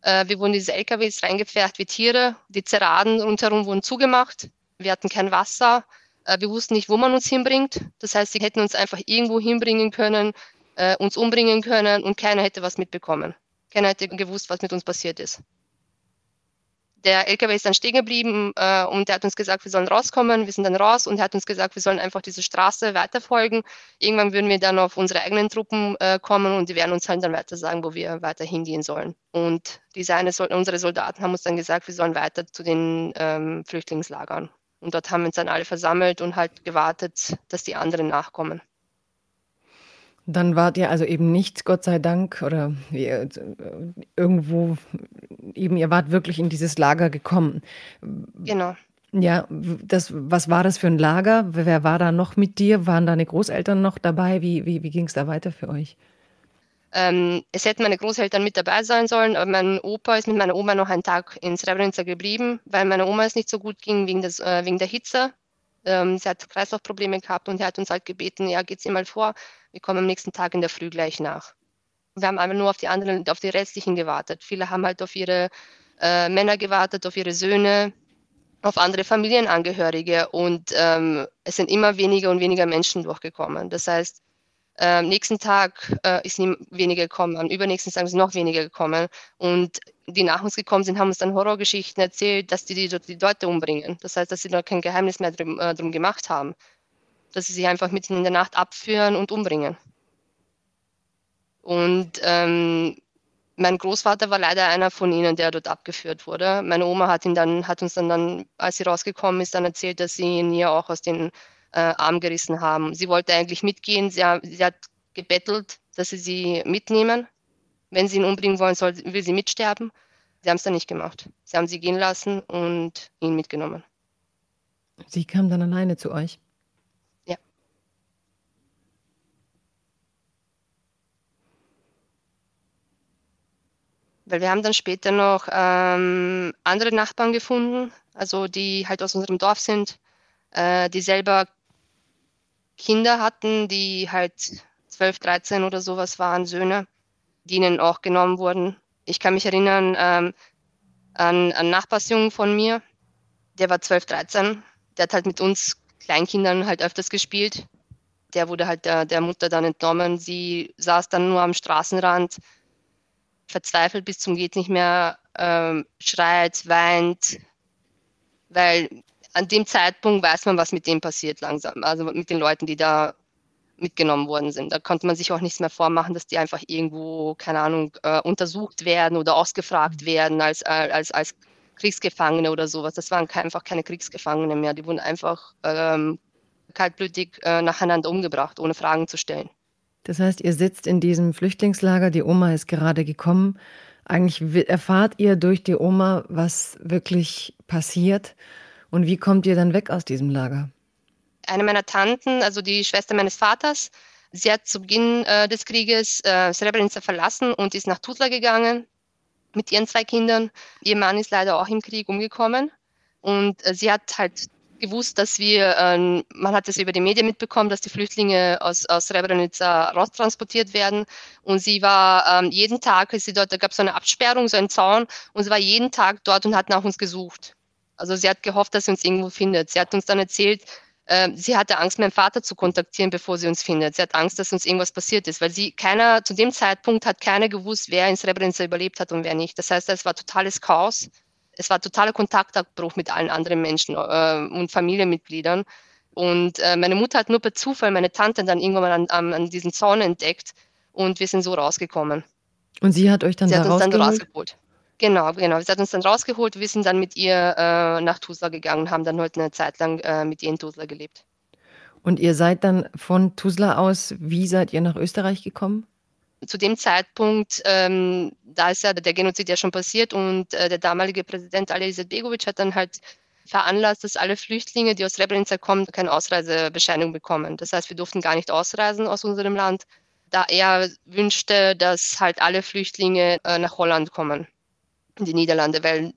Äh, wir wurden in diese LKWs reingepfercht wie Tiere. Die Zeraden rundherum wurden zugemacht. Wir hatten kein Wasser. Äh, wir wussten nicht, wo man uns hinbringt. Das heißt, sie hätten uns einfach irgendwo hinbringen können, äh, uns umbringen können und keiner hätte was mitbekommen. Keiner hätte gewusst, was mit uns passiert ist. Der LKW ist dann stehen geblieben äh, und der hat uns gesagt, wir sollen rauskommen. Wir sind dann raus und er hat uns gesagt, wir sollen einfach diese Straße weiterfolgen. Irgendwann würden wir dann auf unsere eigenen Truppen äh, kommen und die werden uns halt dann weiter sagen, wo wir weiter hingehen sollen. Und diese eine, unsere Soldaten haben uns dann gesagt, wir sollen weiter zu den ähm, Flüchtlingslagern. Und dort haben wir uns dann alle versammelt und halt gewartet, dass die anderen nachkommen. Dann wart ihr also eben nicht, Gott sei Dank, oder ihr, irgendwo, eben ihr wart wirklich in dieses Lager gekommen. Genau. Ja, das, was war das für ein Lager? Wer war da noch mit dir? Waren deine Großeltern noch dabei? Wie, wie, wie ging es da weiter für euch? Ähm, es hätten meine Großeltern mit dabei sein sollen, aber mein Opa ist mit meiner Oma noch einen Tag in Srebrenica geblieben, weil meiner Oma es nicht so gut ging wegen, des, äh, wegen der Hitze. Ähm, sie hat Kreislaufprobleme gehabt und er hat uns halt gebeten, ja, geht's ihr mal vor, wir kommen am nächsten Tag in der Früh gleich nach. Wir haben einfach nur auf die anderen, auf die restlichen gewartet. Viele haben halt auf ihre äh, Männer gewartet, auf ihre Söhne, auf andere Familienangehörige und ähm, es sind immer weniger und weniger Menschen durchgekommen. Das heißt, am nächsten Tag äh, ist weniger gekommen, am übernächsten Tag ist noch weniger gekommen. Und die nach uns gekommen sind, haben uns dann Horrorgeschichten erzählt, dass die die, die Leute umbringen. Das heißt, dass sie da kein Geheimnis mehr drum, äh, drum gemacht haben. Dass sie sich einfach mitten in der Nacht abführen und umbringen. Und ähm, mein Großvater war leider einer von ihnen, der dort abgeführt wurde. Meine Oma hat ihn dann, hat uns dann, dann, als sie rausgekommen ist, dann erzählt, dass sie ihn ja auch aus den äh, Arm gerissen haben. Sie wollte eigentlich mitgehen. Sie, sie, hat gebettelt, dass sie sie mitnehmen. Wenn sie ihn umbringen wollen, soll, will sie mitsterben. Sie haben es dann nicht gemacht. Sie haben sie gehen lassen und ihn mitgenommen. Sie kam dann alleine zu euch? Ja. Weil wir haben dann später noch ähm, andere Nachbarn gefunden, also die halt aus unserem Dorf sind, äh, die selber Kinder hatten, die halt 12, 13 oder sowas waren, Söhne, die ihnen auch genommen wurden. Ich kann mich erinnern ähm, an einen Nachbarsjungen von mir, der war 12, 13, der hat halt mit uns Kleinkindern halt öfters gespielt. Der wurde halt der, der Mutter dann entnommen. Sie saß dann nur am Straßenrand, verzweifelt bis zum geht nicht mehr, ähm, schreit, weint, weil an dem Zeitpunkt weiß man, was mit dem passiert langsam. Also mit den Leuten, die da mitgenommen worden sind. Da konnte man sich auch nichts mehr vormachen, dass die einfach irgendwo, keine Ahnung, äh, untersucht werden oder ausgefragt werden als, äh, als, als Kriegsgefangene oder sowas. Das waren einfach keine Kriegsgefangene mehr. Die wurden einfach ähm, kaltblütig äh, nacheinander umgebracht, ohne Fragen zu stellen. Das heißt, ihr sitzt in diesem Flüchtlingslager, die Oma ist gerade gekommen. Eigentlich erfahrt ihr durch die Oma, was wirklich passiert. Und wie kommt ihr dann weg aus diesem Lager? Eine meiner Tanten, also die Schwester meines Vaters, sie hat zu Beginn äh, des Krieges äh, Srebrenica verlassen und ist nach Tuzla gegangen mit ihren zwei Kindern. Ihr Mann ist leider auch im Krieg umgekommen und äh, sie hat halt gewusst, dass wir, ähm, man hat es über die Medien mitbekommen, dass die Flüchtlinge aus, aus Srebrenica raustransportiert werden. Und sie war ähm, jeden Tag, sie dort, da gab es so eine Absperrung, so einen Zaun, und sie war jeden Tag dort und hat nach uns gesucht. Also sie hat gehofft, dass sie uns irgendwo findet. Sie hat uns dann erzählt, äh, sie hatte Angst, meinen Vater zu kontaktieren, bevor sie uns findet. Sie hat Angst, dass uns irgendwas passiert ist, weil sie keiner, zu dem Zeitpunkt hat keiner gewusst, wer in Srebrenica überlebt hat und wer nicht. Das heißt, es war totales Chaos. Es war totaler Kontaktabbruch mit allen anderen Menschen äh, und Familienmitgliedern. Und äh, meine Mutter hat nur per Zufall meine Tante dann irgendwann mal an, an, an diesen Zaun entdeckt und wir sind so rausgekommen. Und sie hat euch dann, sie da hat uns dann rausgeholt? Genau, genau. Sie hat uns dann rausgeholt. Wir sind dann mit ihr äh, nach Tuzla gegangen, haben dann heute eine Zeit lang äh, mit ihr in Tuzla gelebt. Und ihr seid dann von Tuzla aus, wie seid ihr nach Österreich gekommen? Zu dem Zeitpunkt, ähm, da ist ja der Genozid ja schon passiert und äh, der damalige Präsident Ali Izetbegovic hat dann halt veranlasst, dass alle Flüchtlinge, die aus Srebrenica kommen, keine Ausreisebescheinigung bekommen. Das heißt, wir durften gar nicht ausreisen aus unserem Land, da er wünschte, dass halt alle Flüchtlinge äh, nach Holland kommen die Niederlande, weil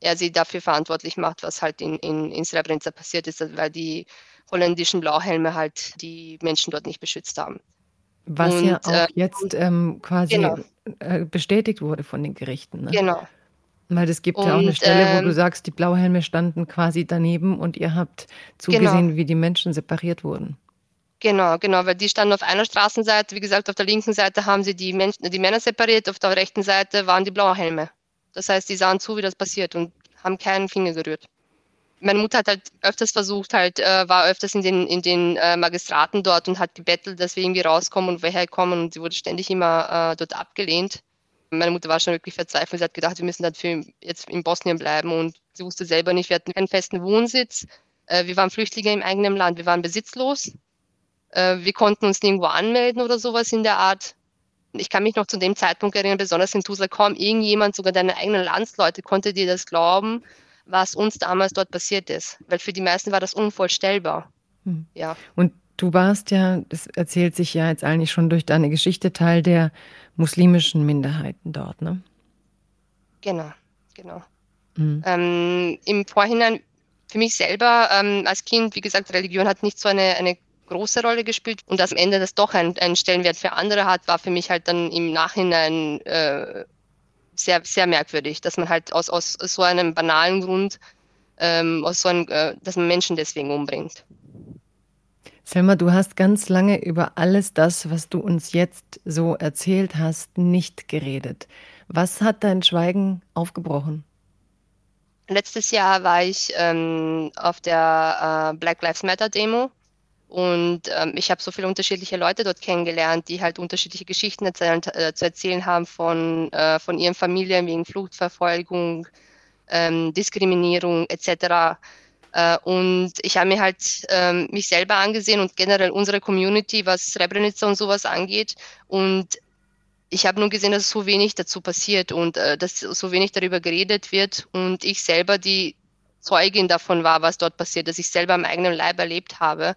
er sie dafür verantwortlich macht, was halt in, in, in Srebrenica passiert ist, weil die holländischen Blauhelme halt die Menschen dort nicht beschützt haben. Was und, ja auch äh, jetzt ähm, quasi genau. Äh, bestätigt wurde von den Gerichten. Ne? Genau. Weil es gibt und, ja auch eine Stelle, wo du ähm, sagst, die Blauhelme standen quasi daneben und ihr habt zugesehen, genau. wie die Menschen separiert wurden. Genau, genau, weil die standen auf einer Straßenseite, wie gesagt, auf der linken Seite haben sie die, Menschen, die Männer separiert, auf der rechten Seite waren die Blauhelme. Das heißt, die sahen zu, wie das passiert und haben keinen Finger gerührt. Meine Mutter hat halt öfters versucht, halt, äh, war öfters in den, in den äh, Magistraten dort und hat gebettelt, dass wir irgendwie rauskommen und woher kommen und sie wurde ständig immer äh, dort abgelehnt. Meine Mutter war schon wirklich verzweifelt. Sie hat gedacht, wir müssen dafür jetzt in Bosnien bleiben und sie wusste selber nicht, wir hatten keinen festen Wohnsitz. Äh, wir waren Flüchtlinge im eigenen Land, wir waren besitzlos. Äh, wir konnten uns nirgendwo anmelden oder sowas in der Art ich kann mich noch zu dem Zeitpunkt erinnern, besonders in Tuzla, kaum irgendjemand, sogar deine eigenen Landsleute, konnte dir das glauben, was uns damals dort passiert ist. Weil für die meisten war das unvorstellbar. Hm. Ja. Und du warst ja, das erzählt sich ja jetzt eigentlich schon durch deine Geschichte, Teil der muslimischen Minderheiten dort, ne? Genau, genau. Mhm. Ähm, Im Vorhinein für mich selber ähm, als Kind, wie gesagt, Religion hat nicht so eine, eine große Rolle gespielt und dass am Ende das doch einen, einen Stellenwert für andere hat, war für mich halt dann im Nachhinein äh, sehr, sehr merkwürdig, dass man halt aus, aus so einem banalen Grund, ähm, aus so einem, äh, dass man Menschen deswegen umbringt. Selma, du hast ganz lange über alles das, was du uns jetzt so erzählt hast, nicht geredet. Was hat dein Schweigen aufgebrochen? Letztes Jahr war ich ähm, auf der äh, Black Lives Matter Demo und ähm, ich habe so viele unterschiedliche Leute dort kennengelernt, die halt unterschiedliche Geschichten erzählen, äh, zu erzählen haben von, äh, von ihren Familien wegen Fluchtverfolgung, ähm, Diskriminierung etc. Äh, und ich habe mir halt ähm, mich selber angesehen und generell unsere Community, was Srebrenica und sowas angeht. Und ich habe nur gesehen, dass so wenig dazu passiert und äh, dass so wenig darüber geredet wird. Und ich selber die Zeugin davon war, was dort passiert, dass ich selber am eigenen Leib erlebt habe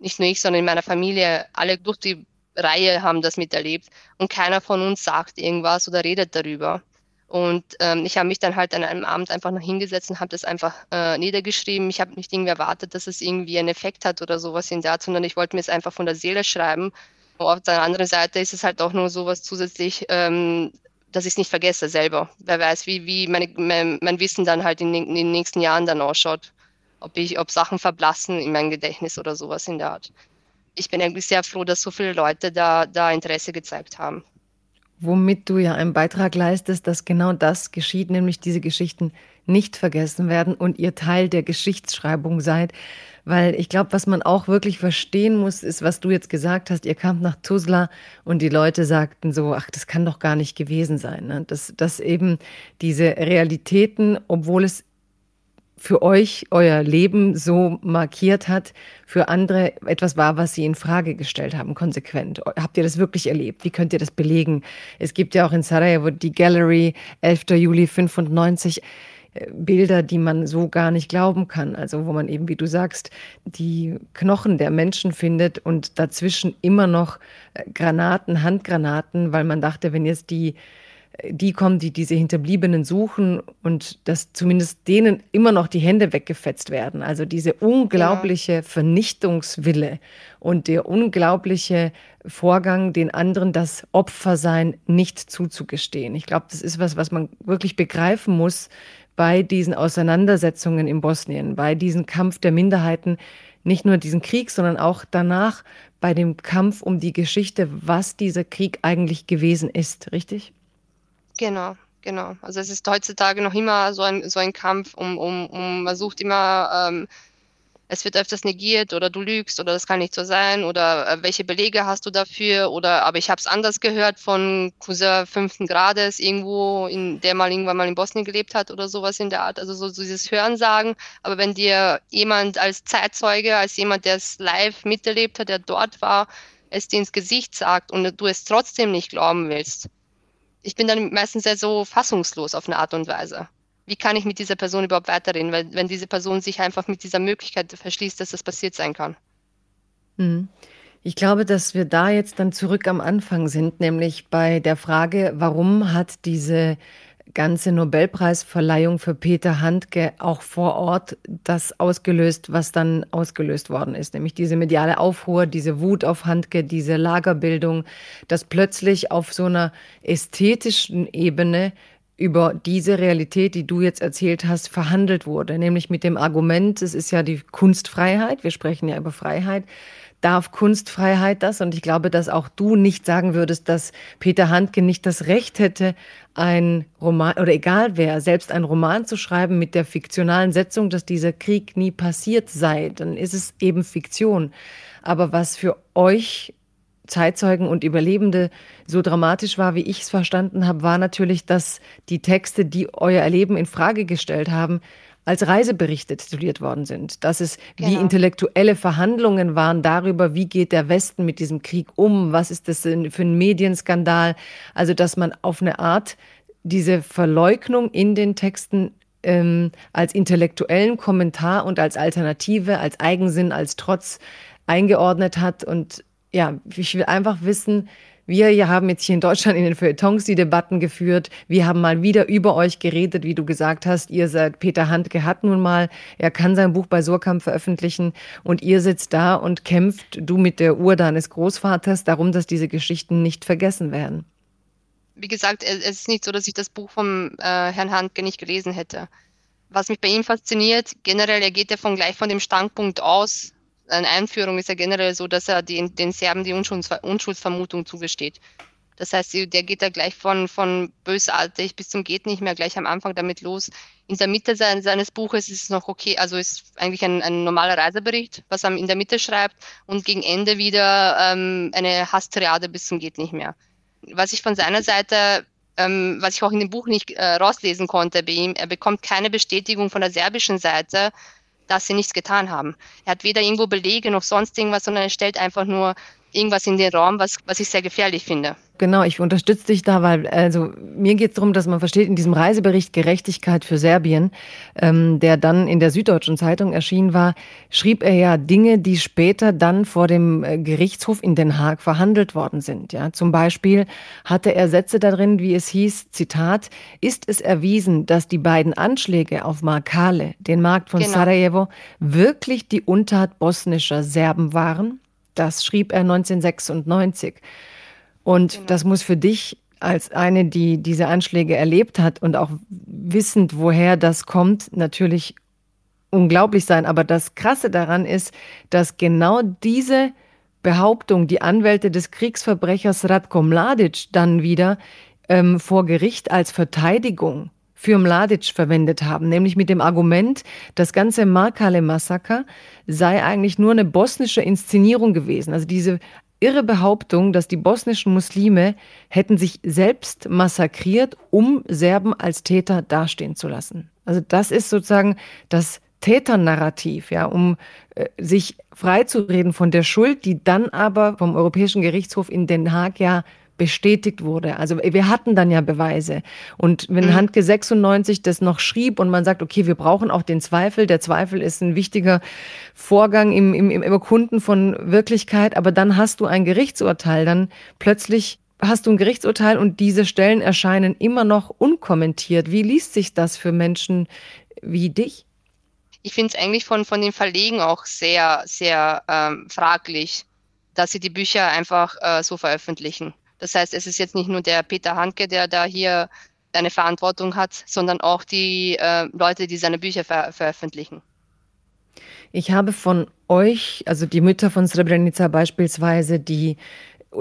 nicht nur ich, sondern in meiner Familie, alle durch die Reihe haben das miterlebt und keiner von uns sagt irgendwas oder redet darüber. Und ähm, ich habe mich dann halt an einem Abend einfach noch hingesetzt und habe das einfach äh, niedergeschrieben. Ich habe nicht irgendwie erwartet, dass es irgendwie einen Effekt hat oder sowas in der Art, sondern ich wollte mir es einfach von der Seele schreiben. Und auf der anderen Seite ist es halt auch nur sowas zusätzlich, ähm, dass ich es nicht vergesse selber. Wer weiß, wie, wie meine, mein, mein Wissen dann halt in, in, den nächsten Jahren dann ausschaut. Ob ich, ob Sachen verblassen in meinem Gedächtnis oder sowas in der Art. Ich bin eigentlich sehr froh, dass so viele Leute da, da Interesse gezeigt haben. Womit du ja einen Beitrag leistest, dass genau das geschieht, nämlich diese Geschichten nicht vergessen werden und ihr Teil der Geschichtsschreibung seid. Weil ich glaube, was man auch wirklich verstehen muss, ist, was du jetzt gesagt hast. Ihr kamt nach Tuzla und die Leute sagten so, ach, das kann doch gar nicht gewesen sein. Ne? Dass, dass eben diese Realitäten, obwohl es für euch euer Leben so markiert hat, für andere etwas war, was sie in Frage gestellt haben, konsequent. Habt ihr das wirklich erlebt? Wie könnt ihr das belegen? Es gibt ja auch in Sarajevo die Gallery 11. Juli 95. Bilder, die man so gar nicht glauben kann. Also wo man eben, wie du sagst, die Knochen der Menschen findet und dazwischen immer noch äh, Granaten, Handgranaten, weil man dachte, wenn jetzt die die kommen, die diese Hinterbliebenen suchen und dass zumindest denen immer noch die Hände weggefetzt werden. Also diese unglaubliche ja. Vernichtungswille und der unglaubliche Vorgang, den anderen das Opfersein nicht zuzugestehen. Ich glaube, das ist was, was man wirklich begreifen muss, bei diesen Auseinandersetzungen in Bosnien, bei diesem Kampf der Minderheiten, nicht nur diesen Krieg, sondern auch danach bei dem Kampf um die Geschichte, was dieser Krieg eigentlich gewesen ist, richtig? Genau, genau. Also es ist heutzutage noch immer so ein, so ein Kampf um, um, um man sucht immer ähm, es wird öfters negiert oder du lügst oder das kann nicht so sein oder äh, welche Belege hast du dafür oder aber ich habe es anders gehört von Cousin fünften Grades irgendwo, in der mal irgendwann mal in Bosnien gelebt hat oder sowas in der Art. Also so, so dieses Hörensagen. Aber wenn dir jemand als Zeitzeuge, als jemand, der es live miterlebt hat, der dort war, es dir ins Gesicht sagt und du es trotzdem nicht glauben willst, ich bin dann meistens sehr so fassungslos auf eine Art und Weise wie kann ich mit dieser Person überhaupt weiterreden, weil wenn diese Person sich einfach mit dieser Möglichkeit verschließt, dass das passiert sein kann. Hm. Ich glaube, dass wir da jetzt dann zurück am Anfang sind, nämlich bei der Frage, warum hat diese ganze Nobelpreisverleihung für Peter Handke auch vor Ort das ausgelöst, was dann ausgelöst worden ist, nämlich diese mediale Aufruhr, diese Wut auf Handke, diese Lagerbildung, dass plötzlich auf so einer ästhetischen Ebene über diese Realität, die du jetzt erzählt hast, verhandelt wurde. Nämlich mit dem Argument, es ist ja die Kunstfreiheit, wir sprechen ja über Freiheit. Darf Kunstfreiheit das? Und ich glaube, dass auch du nicht sagen würdest, dass Peter Handke nicht das Recht hätte, ein Roman oder egal wer, selbst ein Roman zu schreiben mit der fiktionalen Setzung, dass dieser Krieg nie passiert sei. Dann ist es eben Fiktion. Aber was für euch Zeitzeugen und Überlebende so dramatisch war, wie ich es verstanden habe, war natürlich, dass die Texte, die euer Erleben in Frage gestellt haben, als Reiseberichte tituliert worden sind. Dass es genau. wie intellektuelle Verhandlungen waren darüber, wie geht der Westen mit diesem Krieg um, was ist das für ein Medienskandal. Also dass man auf eine Art diese Verleugnung in den Texten ähm, als intellektuellen Kommentar und als Alternative, als Eigensinn, als Trotz eingeordnet hat und ja, ich will einfach wissen, wir haben jetzt hier in Deutschland in den Feuilletons die Debatten geführt. Wir haben mal wieder über euch geredet, wie du gesagt hast. Ihr seid, Peter Handke hat nun mal, er kann sein Buch bei Surkamp veröffentlichen und ihr sitzt da und kämpft, du mit der Uhr deines Großvaters, darum, dass diese Geschichten nicht vergessen werden. Wie gesagt, es ist nicht so, dass ich das Buch vom äh, Herrn Handke nicht gelesen hätte. Was mich bei ihm fasziniert, generell, er geht ja von gleich von dem Standpunkt aus, eine Einführung ist ja generell so, dass er den, den Serben die Unschuldsvermutung zugesteht. Das heißt, der geht da gleich von, von bösartig bis zum geht nicht mehr gleich am Anfang damit los. In der Mitte seines, seines Buches ist es noch okay, also ist eigentlich ein, ein normaler Reisebericht, was er in der Mitte schreibt und gegen Ende wieder ähm, eine Hasstriade bis zum geht nicht mehr. Was ich von seiner Seite ähm, was ich auch in dem Buch nicht äh, rauslesen konnte bei ihm, er bekommt keine Bestätigung von der serbischen Seite, dass sie nichts getan haben. Er hat weder irgendwo Belege noch sonst irgendwas, sondern er stellt einfach nur irgendwas in den Raum, was, was ich sehr gefährlich finde. Genau, ich unterstütze dich da, weil also mir geht es darum, dass man versteht, in diesem Reisebericht Gerechtigkeit für Serbien, ähm, der dann in der Süddeutschen Zeitung erschienen war, schrieb er ja Dinge, die später dann vor dem äh, Gerichtshof in Den Haag verhandelt worden sind. Ja, zum Beispiel hatte er Sätze darin, wie es hieß, Zitat, ist es erwiesen, dass die beiden Anschläge auf Markale, den Markt von genau. Sarajevo, wirklich die Untat bosnischer Serben waren? Das schrieb er 1996. Und genau. das muss für dich als eine, die diese Anschläge erlebt hat und auch wissend, woher das kommt, natürlich unglaublich sein. Aber das Krasse daran ist, dass genau diese Behauptung die Anwälte des Kriegsverbrechers Ratko Mladic dann wieder ähm, vor Gericht als Verteidigung für Mladic verwendet haben, nämlich mit dem Argument, das ganze Markale-Massaker sei eigentlich nur eine bosnische Inszenierung gewesen. Also diese irre Behauptung, dass die bosnischen Muslime hätten sich selbst massakriert, um Serben als Täter dastehen zu lassen. Also das ist sozusagen das Täternarrativ, ja, um äh, sich freizureden von der Schuld, die dann aber vom Europäischen Gerichtshof in Den Haag ja bestätigt wurde. Also wir hatten dann ja Beweise. Und wenn mhm. Handke 96 das noch schrieb und man sagt, okay, wir brauchen auch den Zweifel, der Zweifel ist ein wichtiger Vorgang im, im, im Überkunden von Wirklichkeit, aber dann hast du ein Gerichtsurteil, dann plötzlich hast du ein Gerichtsurteil und diese Stellen erscheinen immer noch unkommentiert. Wie liest sich das für Menschen wie dich? Ich finde es eigentlich von, von den Verlegen auch sehr, sehr ähm, fraglich, dass sie die Bücher einfach äh, so veröffentlichen. Das heißt, es ist jetzt nicht nur der Peter Handke, der da hier eine Verantwortung hat, sondern auch die äh, Leute, die seine Bücher ver veröffentlichen. Ich habe von euch, also die Mütter von Srebrenica beispielsweise, die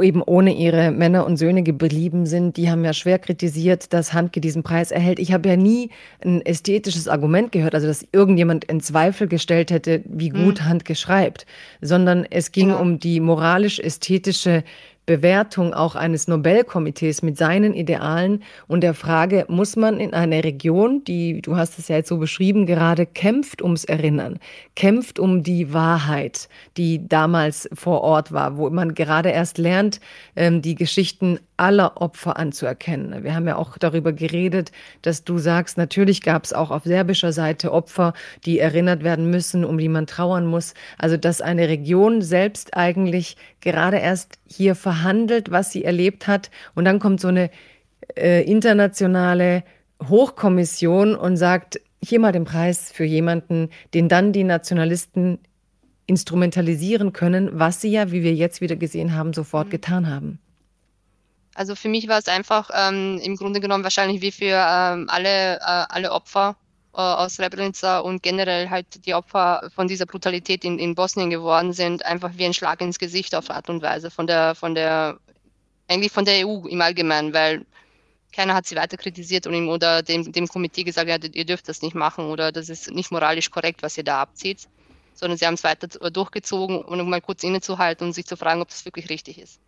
eben ohne ihre Männer und Söhne geblieben sind, die haben ja schwer kritisiert, dass Handke diesen Preis erhält. Ich habe ja nie ein ästhetisches Argument gehört, also dass irgendjemand in Zweifel gestellt hätte, wie gut mhm. Handke schreibt, sondern es ging genau. um die moralisch-ästhetische Bewertung auch eines Nobelkomitees mit seinen Idealen und der Frage, muss man in einer Region, die, du hast es ja jetzt so beschrieben, gerade kämpft ums Erinnern, kämpft um die Wahrheit, die damals vor Ort war, wo man gerade erst lernt, ähm, die Geschichten aller Opfer anzuerkennen. Wir haben ja auch darüber geredet, dass du sagst, natürlich gab es auch auf serbischer Seite Opfer, die erinnert werden müssen, um die man trauern muss. Also dass eine Region selbst eigentlich gerade erst hier verhandelt, was sie erlebt hat. Und dann kommt so eine äh, internationale Hochkommission und sagt, hier mal den Preis für jemanden, den dann die Nationalisten instrumentalisieren können, was sie ja, wie wir jetzt wieder gesehen haben, sofort mhm. getan haben. Also für mich war es einfach ähm, im Grunde genommen wahrscheinlich wie für ähm, alle, äh, alle Opfer aus Srebrenica und generell halt die Opfer von dieser Brutalität in, in Bosnien geworden sind, einfach wie ein Schlag ins Gesicht auf Art und Weise von der, von der, eigentlich von der EU im Allgemeinen, weil keiner hat sie weiter kritisiert und ihm oder dem, dem Komitee gesagt, ja, ihr dürft das nicht machen oder das ist nicht moralisch korrekt, was ihr da abzieht, sondern sie haben es weiter durchgezogen, um mal kurz innezuhalten und sich zu fragen, ob das wirklich richtig ist.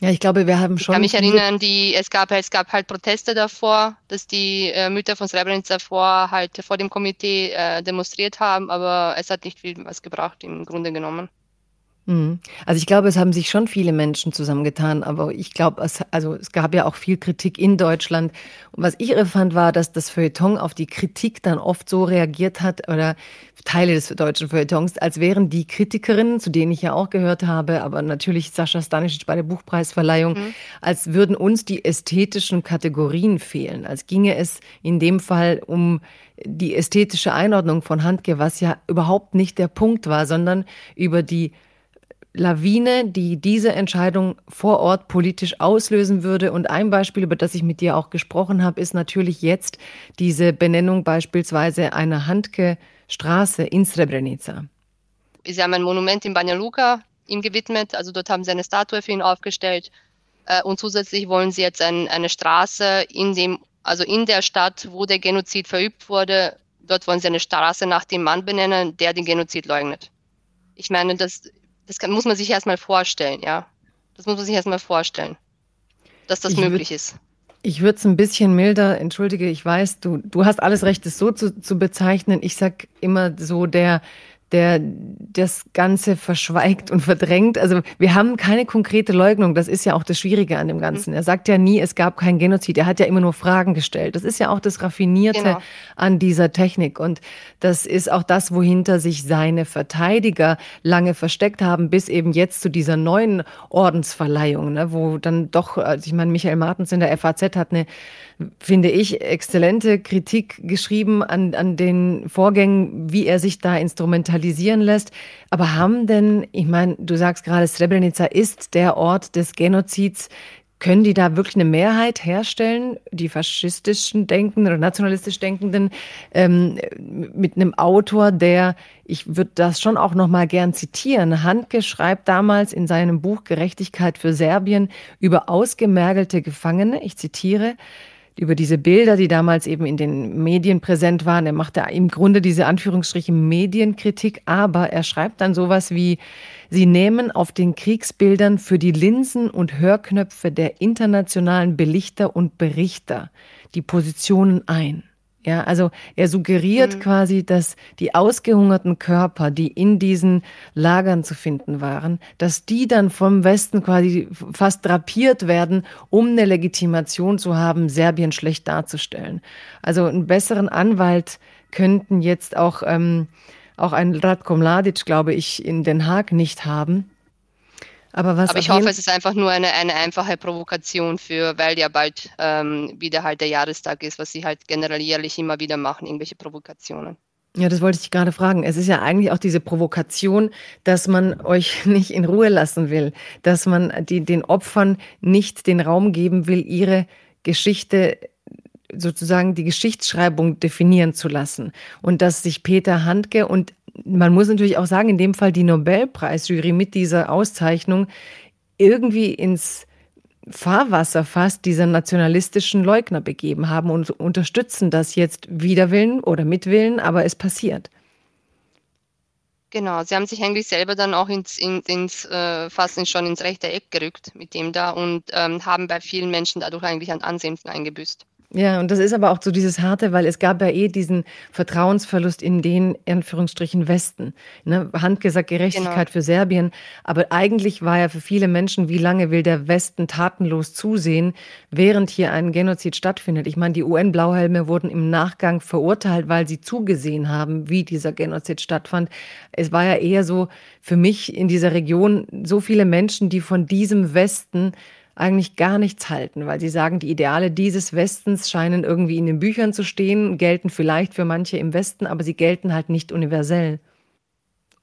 Ja, ich glaube, wir haben schon. Ich kann mich erinnern, die, es, gab, es gab halt Proteste davor, dass die äh, Mütter von Srebrenica davor halt vor dem Komitee äh, demonstriert haben, aber es hat nicht viel was gebracht im Grunde genommen. Mhm. Also ich glaube, es haben sich schon viele Menschen zusammengetan, aber ich glaube, es, also es gab ja auch viel Kritik in Deutschland. Und was ich irre fand, war, dass das Feuilleton auf die Kritik dann oft so reagiert hat oder Teile des deutschen Feuilletons, als wären die Kritikerinnen, zu denen ich ja auch gehört habe, aber natürlich Sascha Stanisic bei der Buchpreisverleihung, mhm. als würden uns die ästhetischen Kategorien fehlen. Als ginge es in dem Fall um die ästhetische Einordnung von Handke, was ja überhaupt nicht der Punkt war, sondern über die Lawine, die diese Entscheidung vor Ort politisch auslösen würde. Und ein Beispiel, über das ich mit dir auch gesprochen habe, ist natürlich jetzt diese Benennung beispielsweise einer Handke-Straße in Srebrenica. Sie haben ein Monument in Banja Luka ihm gewidmet, also dort haben sie eine Statue für ihn aufgestellt. Äh, und zusätzlich wollen sie jetzt ein, eine Straße in dem, also in der Stadt, wo der Genozid verübt wurde, dort wollen sie eine Straße nach dem Mann benennen, der den Genozid leugnet. Ich meine, das das kann, muss man sich erstmal vorstellen, ja. Das muss man sich erstmal vorstellen, dass das ich möglich ist. Ich würde es ein bisschen milder, entschuldige, ich weiß, du, du hast alles Recht, es so zu, zu bezeichnen. Ich sag immer so, der, der das Ganze verschweigt und verdrängt. Also wir haben keine konkrete Leugnung. Das ist ja auch das Schwierige an dem Ganzen. Mhm. Er sagt ja nie, es gab keinen Genozid. Er hat ja immer nur Fragen gestellt. Das ist ja auch das Raffinierte genau. an dieser Technik. Und das ist auch das, wohinter sich seine Verteidiger lange versteckt haben, bis eben jetzt zu dieser neuen Ordensverleihung, ne, wo dann doch, also ich meine, Michael Martens in der FAZ hat eine finde ich, exzellente Kritik geschrieben an, an den Vorgängen, wie er sich da instrumentalisieren lässt. Aber haben denn, ich meine, du sagst gerade, Srebrenica ist der Ort des Genozids. können die da wirklich eine Mehrheit herstellen, die faschistischen Denkenden oder nationalistisch Denkenden, ähm, mit einem Autor, der, ich würde das schon auch noch mal gern zitieren, Handke schreibt damals in seinem Buch Gerechtigkeit für Serbien über ausgemergelte Gefangene, ich zitiere, über diese Bilder, die damals eben in den Medien präsent waren. Er machte im Grunde diese Anführungsstriche Medienkritik, aber er schreibt dann sowas wie, sie nehmen auf den Kriegsbildern für die Linsen und Hörknöpfe der internationalen Belichter und Berichter die Positionen ein. Ja, also er suggeriert mhm. quasi, dass die ausgehungerten Körper, die in diesen Lagern zu finden waren, dass die dann vom Westen quasi fast drapiert werden, um eine Legitimation zu haben, Serbien schlecht darzustellen. Also einen besseren Anwalt könnten jetzt auch, ähm, auch ein Ratko Mladic, glaube ich, in Den Haag nicht haben aber, was Aber ich hoffe, es ist einfach nur eine, eine einfache Provokation für, weil ja bald ähm, wieder halt der Jahrestag ist, was sie halt generell jährlich immer wieder machen, irgendwelche Provokationen. Ja, das wollte ich gerade fragen. Es ist ja eigentlich auch diese Provokation, dass man euch nicht in Ruhe lassen will, dass man die, den Opfern nicht den Raum geben will, ihre Geschichte sozusagen die Geschichtsschreibung definieren zu lassen. Und dass sich Peter Handke und man muss natürlich auch sagen, in dem Fall die Nobelpreisjury mit dieser Auszeichnung irgendwie ins Fahrwasser fast dieser nationalistischen Leugner begeben haben und unterstützen das jetzt widerwillen oder mitwillen, aber es passiert. Genau, sie haben sich eigentlich selber dann auch ins, ins, ins äh, fast schon ins rechte Eck gerückt mit dem da und ähm, haben bei vielen Menschen dadurch eigentlich an Ansehen eingebüßt. Ja, und das ist aber auch so dieses Harte, weil es gab ja eh diesen Vertrauensverlust in den, in Anführungsstrichen, Westen. Ne? Handgesagt Gerechtigkeit genau. für Serbien. Aber eigentlich war ja für viele Menschen, wie lange will der Westen tatenlos zusehen, während hier ein Genozid stattfindet? Ich meine, die UN-Blauhelme wurden im Nachgang verurteilt, weil sie zugesehen haben, wie dieser Genozid stattfand. Es war ja eher so für mich in dieser Region so viele Menschen, die von diesem Westen eigentlich gar nichts halten, weil sie sagen, die Ideale dieses Westens scheinen irgendwie in den Büchern zu stehen, gelten vielleicht für manche im Westen, aber sie gelten halt nicht universell.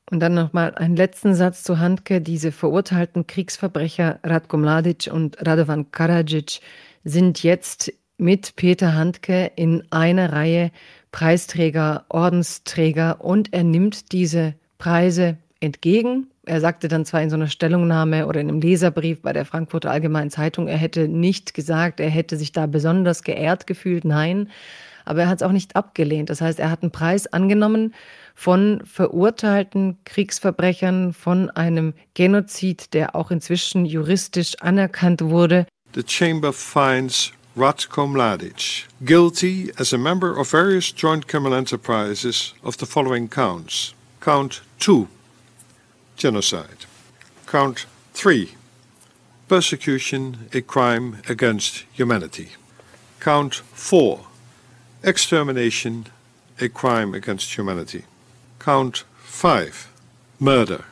Und dann nochmal einen letzten Satz zu Handke. Diese verurteilten Kriegsverbrecher Ratko Mladic und Radovan Karadzic sind jetzt mit Peter Handke in einer Reihe Preisträger, Ordensträger und er nimmt diese Preise entgegen er sagte dann zwar in so einer Stellungnahme oder in einem Leserbrief bei der Frankfurter Allgemeinen Zeitung, er hätte nicht gesagt, er hätte sich da besonders geehrt gefühlt, nein, aber er hat es auch nicht abgelehnt. Das heißt, er hat einen Preis angenommen von verurteilten Kriegsverbrechern, von einem Genozid, der auch inzwischen juristisch anerkannt wurde. The Chamber finds Ratko Mladic guilty as a member of various joint criminal enterprises of the following counts. Count 2 genocide. Count three, persecution, a crime against humanity. Count four, extermination, a crime against humanity. Count five, murder,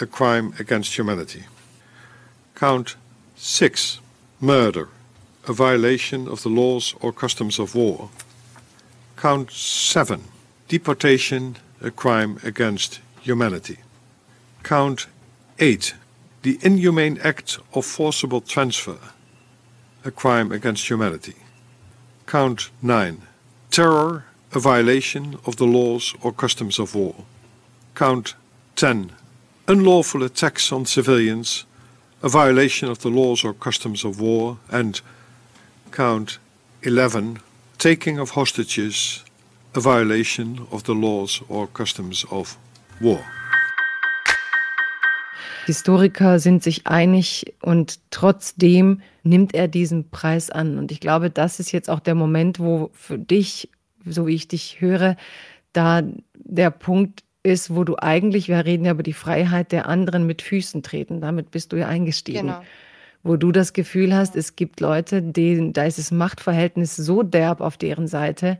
a crime against humanity. Count six, murder, a violation of the laws or customs of war. Count seven, deportation, a crime against humanity. Count 8. The inhumane act of forcible transfer, a crime against humanity. Count 9. Terror, a violation of the laws or customs of war. Count 10. Unlawful attacks on civilians, a violation of the laws or customs of war. And count 11. Taking of hostages, a violation of the laws or customs of war. Historiker sind sich einig und trotzdem nimmt er diesen Preis an. Und ich glaube, das ist jetzt auch der Moment, wo für dich, so wie ich dich höre, da der Punkt ist, wo du eigentlich, wir reden ja über die Freiheit der anderen mit Füßen treten. Damit bist du ja eingestiegen. Genau. Wo du das Gefühl hast, es gibt Leute, denen, da ist das Machtverhältnis so derb auf deren Seite,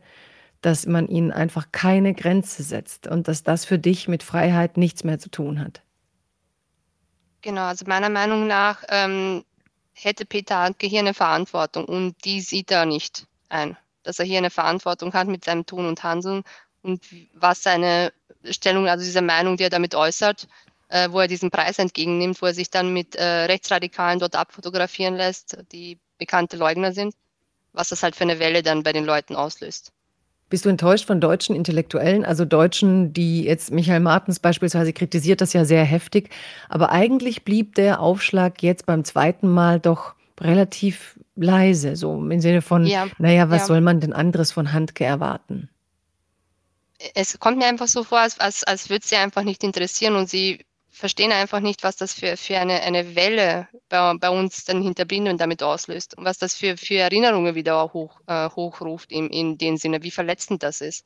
dass man ihnen einfach keine Grenze setzt und dass das für dich mit Freiheit nichts mehr zu tun hat. Genau, also meiner Meinung nach ähm, hätte Peter Handke hier eine Verantwortung und die sieht er nicht ein. Dass er hier eine Verantwortung hat mit seinem Tun und Handeln und was seine Stellung, also diese Meinung, die er damit äußert, äh, wo er diesen Preis entgegennimmt, wo er sich dann mit äh, Rechtsradikalen dort abfotografieren lässt, die bekannte Leugner sind, was das halt für eine Welle dann bei den Leuten auslöst. Bist du enttäuscht von deutschen Intellektuellen, also Deutschen, die jetzt Michael Martens beispielsweise kritisiert das ja sehr heftig, aber eigentlich blieb der Aufschlag jetzt beim zweiten Mal doch relativ leise, so im Sinne von, ja, naja, was ja. soll man denn anderes von Handke erwarten? Es kommt mir einfach so vor, als, als, als würde sie einfach nicht interessieren und sie verstehen einfach nicht, was das für, für eine, eine Welle bei, bei uns dann Hinterbliebenen damit auslöst und was das für, für Erinnerungen wieder hoch, äh, hochruft in, in dem Sinne, wie verletzend das ist.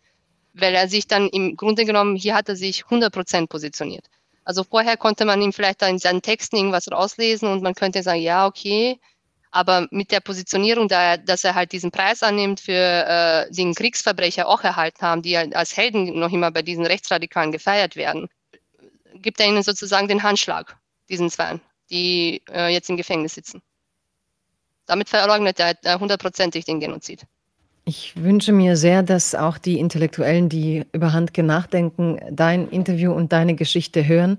Weil er sich dann im Grunde genommen, hier hat er sich 100% positioniert. Also vorher konnte man ihm vielleicht in seinen Texten irgendwas rauslesen und man könnte sagen, ja, okay, aber mit der Positionierung, da er, dass er halt diesen Preis annimmt für äh, den Kriegsverbrecher auch erhalten haben, die als Helden noch immer bei diesen Rechtsradikalen gefeiert werden, gibt er ihnen sozusagen den Handschlag, diesen Zweien, die äh, jetzt im Gefängnis sitzen. Damit verleugnet er hundertprozentig den Genozid. Ich wünsche mir sehr, dass auch die Intellektuellen, die über Handke nachdenken, dein Interview und deine Geschichte hören.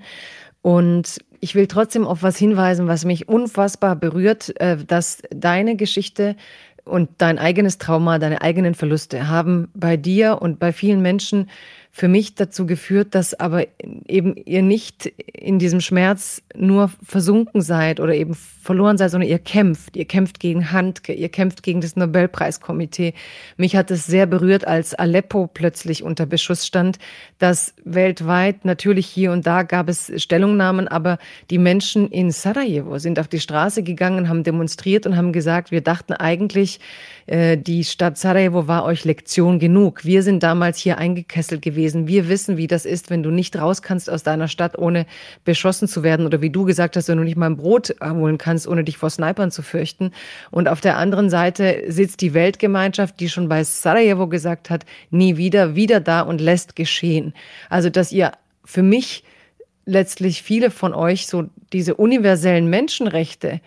Und ich will trotzdem auf was hinweisen, was mich unfassbar berührt, äh, dass deine Geschichte und dein eigenes Trauma, deine eigenen Verluste haben bei dir und bei vielen Menschen für mich dazu geführt, dass aber eben ihr nicht in diesem Schmerz nur versunken seid oder eben verloren seid, sondern ihr kämpft. Ihr kämpft gegen Handke, ihr kämpft gegen das Nobelpreiskomitee. Mich hat es sehr berührt, als Aleppo plötzlich unter Beschuss stand, dass weltweit natürlich hier und da gab es Stellungnahmen, aber die Menschen in Sarajevo sind auf die Straße gegangen, haben demonstriert und haben gesagt, wir dachten eigentlich, äh, die Stadt Sarajevo war euch Lektion genug. Wir sind damals hier eingekesselt gewesen. Wir wissen, wie das ist, wenn du nicht raus kannst aus deiner Stadt, ohne beschossen zu werden. Oder wie du gesagt hast, wenn du nicht mal ein Brot holen kannst, ohne dich vor Snipern zu fürchten. Und auf der anderen Seite sitzt die Weltgemeinschaft, die schon bei Sarajevo gesagt hat, nie wieder, wieder da und lässt geschehen. Also, dass ihr für mich letztlich viele von euch so diese universellen Menschenrechte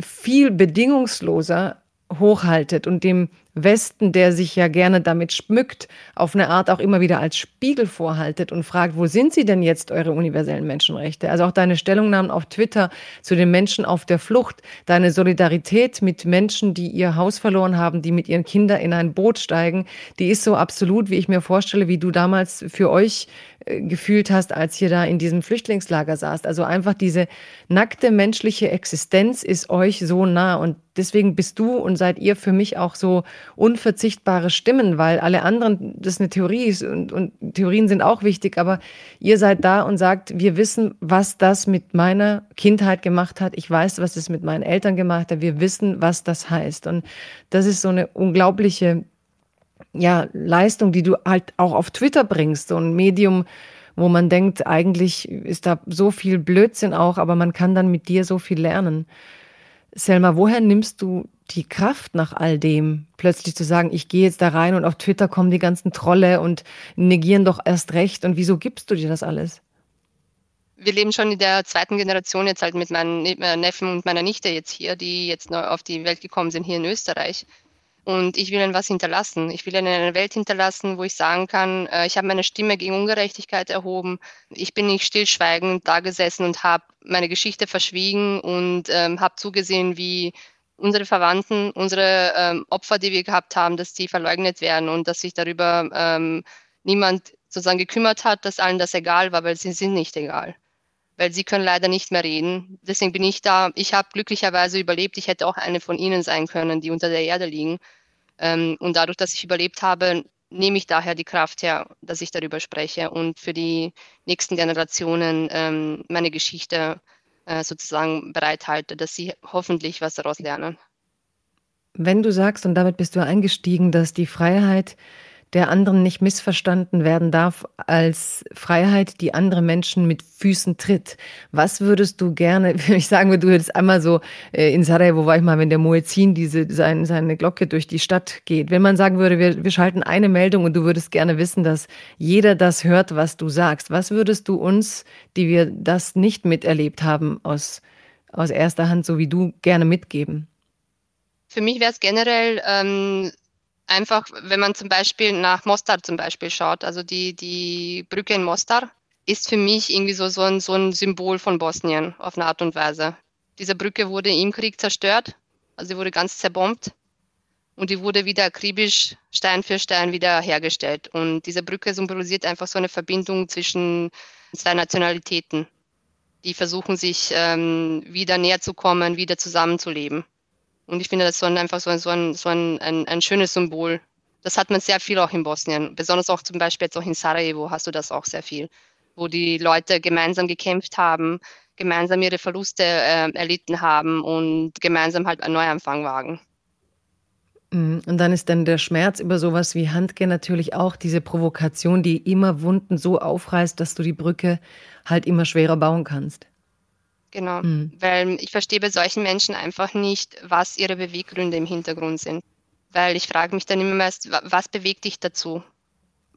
viel bedingungsloser hochhaltet und dem Westen, der sich ja gerne damit schmückt, auf eine Art auch immer wieder als Spiegel vorhaltet und fragt, wo sind sie denn jetzt, eure universellen Menschenrechte? Also auch deine Stellungnahmen auf Twitter zu den Menschen auf der Flucht, deine Solidarität mit Menschen, die ihr Haus verloren haben, die mit ihren Kindern in ein Boot steigen, die ist so absolut, wie ich mir vorstelle, wie du damals für euch äh, gefühlt hast, als ihr da in diesem Flüchtlingslager saßt. Also einfach diese nackte menschliche Existenz ist euch so nah und deswegen bist du und seid ihr für mich auch so unverzichtbare Stimmen, weil alle anderen, das ist eine Theorie und, und Theorien sind auch wichtig, aber ihr seid da und sagt, wir wissen, was das mit meiner Kindheit gemacht hat. Ich weiß, was es mit meinen Eltern gemacht hat. Wir wissen, was das heißt. Und das ist so eine unglaubliche ja, Leistung, die du halt auch auf Twitter bringst, so ein Medium, wo man denkt, eigentlich ist da so viel Blödsinn auch, aber man kann dann mit dir so viel lernen. Selma, woher nimmst du die Kraft nach all dem, plötzlich zu sagen, ich gehe jetzt da rein und auf Twitter kommen die ganzen Trolle und negieren doch erst recht und wieso gibst du dir das alles? Wir leben schon in der zweiten Generation jetzt halt mit meinen Neffen und meiner Nichte jetzt hier, die jetzt neu auf die Welt gekommen sind hier in Österreich. Und ich will ihnen was hinterlassen. Ich will ihnen eine Welt hinterlassen, wo ich sagen kann, äh, ich habe meine Stimme gegen Ungerechtigkeit erhoben. Ich bin nicht stillschweigend da gesessen und habe meine Geschichte verschwiegen und ähm, habe zugesehen, wie unsere Verwandten, unsere ähm, Opfer, die wir gehabt haben, dass die verleugnet werden und dass sich darüber ähm, niemand sozusagen gekümmert hat, dass allen das egal war, weil sie sind nicht egal. Weil sie können leider nicht mehr reden. Deswegen bin ich da. Ich habe glücklicherweise überlebt. Ich hätte auch eine von ihnen sein können, die unter der Erde liegen. Ähm, und dadurch, dass ich überlebt habe, nehme ich daher die Kraft her, dass ich darüber spreche und für die nächsten Generationen ähm, meine Geschichte äh, sozusagen bereithalte, dass sie hoffentlich was daraus lernen. Wenn du sagst, und damit bist du eingestiegen, dass die Freiheit der anderen nicht missverstanden werden darf als Freiheit, die andere Menschen mit Füßen tritt. Was würdest du gerne, wenn ich sagen würde, du würdest einmal so äh, in Sarajevo war ich mal, wenn der Muezzin diese, seine, seine Glocke durch die Stadt geht. Wenn man sagen würde, wir, wir schalten eine Meldung und du würdest gerne wissen, dass jeder das hört, was du sagst. Was würdest du uns, die wir das nicht miterlebt haben, aus, aus erster Hand, so wie du, gerne mitgeben? Für mich wäre es generell ähm, einfach, wenn man zum Beispiel nach Mostar zum Beispiel schaut, also die, die Brücke in Mostar, ist für mich irgendwie so, so, ein, so ein Symbol von Bosnien auf eine Art und Weise. Diese Brücke wurde im Krieg zerstört, also sie wurde ganz zerbombt und die wurde wieder akribisch Stein für Stein wieder hergestellt. Und diese Brücke symbolisiert einfach so eine Verbindung zwischen zwei Nationalitäten, die versuchen, sich ähm, wieder näher zu kommen, wieder zusammenzuleben. Und ich finde das so ein, einfach so, ein, so, ein, so ein, ein, ein schönes Symbol. Das hat man sehr viel auch in Bosnien. Besonders auch zum Beispiel jetzt auch in Sarajevo hast du das auch sehr viel wo die Leute gemeinsam gekämpft haben, gemeinsam ihre Verluste äh, erlitten haben und gemeinsam halt einen Neuanfang wagen. Mhm. Und dann ist dann der Schmerz über sowas wie Handke natürlich auch diese Provokation, die immer Wunden so aufreißt, dass du die Brücke halt immer schwerer bauen kannst. Genau, mhm. weil ich verstehe bei solchen Menschen einfach nicht, was ihre Beweggründe im Hintergrund sind. Weil ich frage mich dann immer meist, was bewegt dich dazu?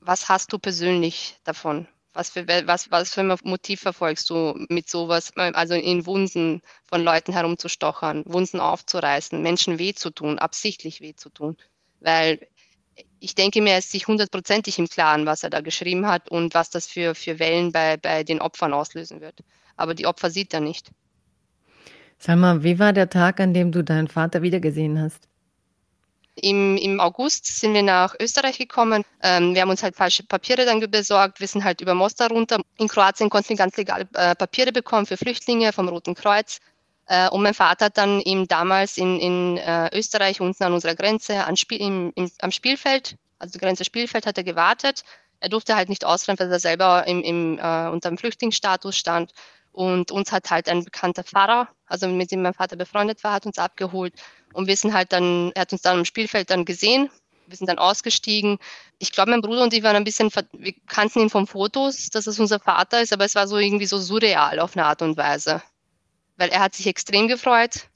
Was hast du persönlich davon? Was für, was, was für ein Motiv verfolgst du mit sowas, also in Wunden von Leuten herumzustochern, Wunden aufzureißen, Menschen weh zu tun, absichtlich weh zu tun? Weil ich denke mir, er ist sich hundertprozentig im Klaren, was er da geschrieben hat und was das für, für Wellen bei, bei den Opfern auslösen wird. Aber die Opfer sieht er nicht. Sag mal, wie war der Tag, an dem du deinen Vater wiedergesehen hast? Im, Im August sind wir nach Österreich gekommen. Ähm, wir haben uns halt falsche Papiere dann besorgt. Wir sind halt über Mostar runter. In Kroatien konnten wir ganz legal äh, Papiere bekommen für Flüchtlinge vom Roten Kreuz. Äh, und mein Vater hat dann eben damals in, in äh, Österreich unten an unserer Grenze an Spiel, im, im, am Spielfeld, also Grenze Spielfeld, hat er gewartet. Er durfte halt nicht ausrennen, weil er selber im, im, äh, unter dem Flüchtlingsstatus stand. Und uns hat halt ein bekannter Pfarrer, also mit dem mein Vater befreundet war, hat uns abgeholt. Und wir sind halt dann, er hat uns dann am Spielfeld dann gesehen. Wir sind dann ausgestiegen. Ich glaube, mein Bruder und ich waren ein bisschen, wir kannten ihn von Fotos, dass es unser Vater ist, aber es war so irgendwie so surreal auf eine Art und Weise. Weil er hat sich extrem gefreut,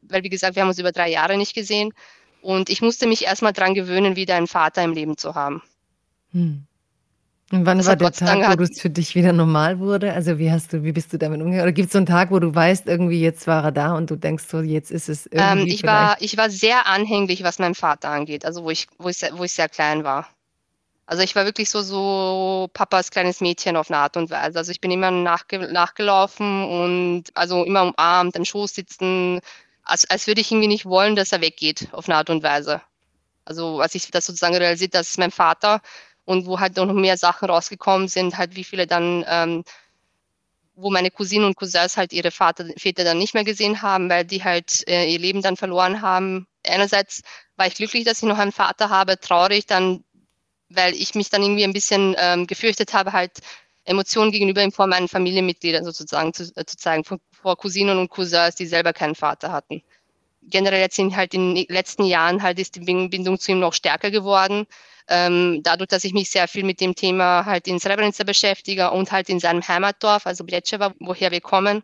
weil wie gesagt, wir haben uns über drei Jahre nicht gesehen. Und ich musste mich erstmal dran gewöhnen, wieder einen Vater im Leben zu haben. Hm. Und wann das war der Tag, wo es für dich wieder normal wurde? Also wie hast du, wie bist du damit umgegangen? Oder gibt es so einen Tag, wo du weißt, irgendwie jetzt war er da und du denkst so, jetzt ist es ähm, irgendwie. Ähm, ich war, ich war sehr anhänglich, was meinen Vater angeht. Also wo ich, wo ich, wo ich sehr klein war. Also ich war wirklich so, so Papas kleines Mädchen auf eine Art und Weise. Also ich bin immer nachge nachgelaufen und also immer umarmt, am Schoß sitzen, als, als würde ich irgendwie nicht wollen, dass er weggeht auf eine Art und Weise. Also als ich das sozusagen realisiert, das ist mein Vater, und wo halt noch mehr Sachen rausgekommen sind, halt wie viele dann, ähm, wo meine Cousinen und Cousins halt ihre Vater, Väter dann nicht mehr gesehen haben, weil die halt äh, ihr Leben dann verloren haben. Einerseits war ich glücklich, dass ich noch einen Vater habe, traurig dann, weil ich mich dann irgendwie ein bisschen ähm, gefürchtet habe, halt Emotionen gegenüber ihm vor meinen Familienmitgliedern sozusagen zu, äh, zu zeigen, vor, vor Cousinen und Cousins, die selber keinen Vater hatten generell jetzt sind halt in den letzten Jahren halt ist die Bindung zu ihm noch stärker geworden. Ähm, dadurch, dass ich mich sehr viel mit dem Thema halt in Srebrenica beschäftige und halt in seinem Heimatdorf, also Bleceva, woher wir kommen,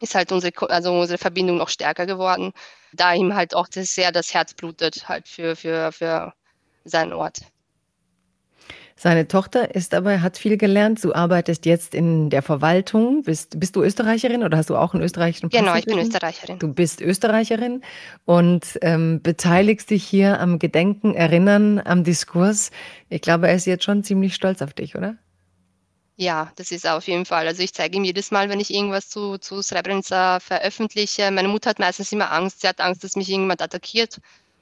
ist halt unsere, also unsere Verbindung noch stärker geworden, da ihm halt auch das sehr das Herz blutet halt für, für, für seinen Ort. Seine Tochter ist aber, hat viel gelernt. Du arbeitest jetzt in der Verwaltung. Bist, bist du Österreicherin oder hast du auch einen österreichischen Pass? Genau, ich bin Österreicherin. Du bist Österreicherin und ähm, beteiligst dich hier am Gedenken, Erinnern, am Diskurs. Ich glaube, er ist jetzt schon ziemlich stolz auf dich, oder? Ja, das ist auf jeden Fall. Also ich zeige ihm jedes Mal, wenn ich irgendwas zu, zu Srebrenica veröffentliche. Meine Mutter hat meistens immer Angst. Sie hat Angst, dass mich irgendjemand attackiert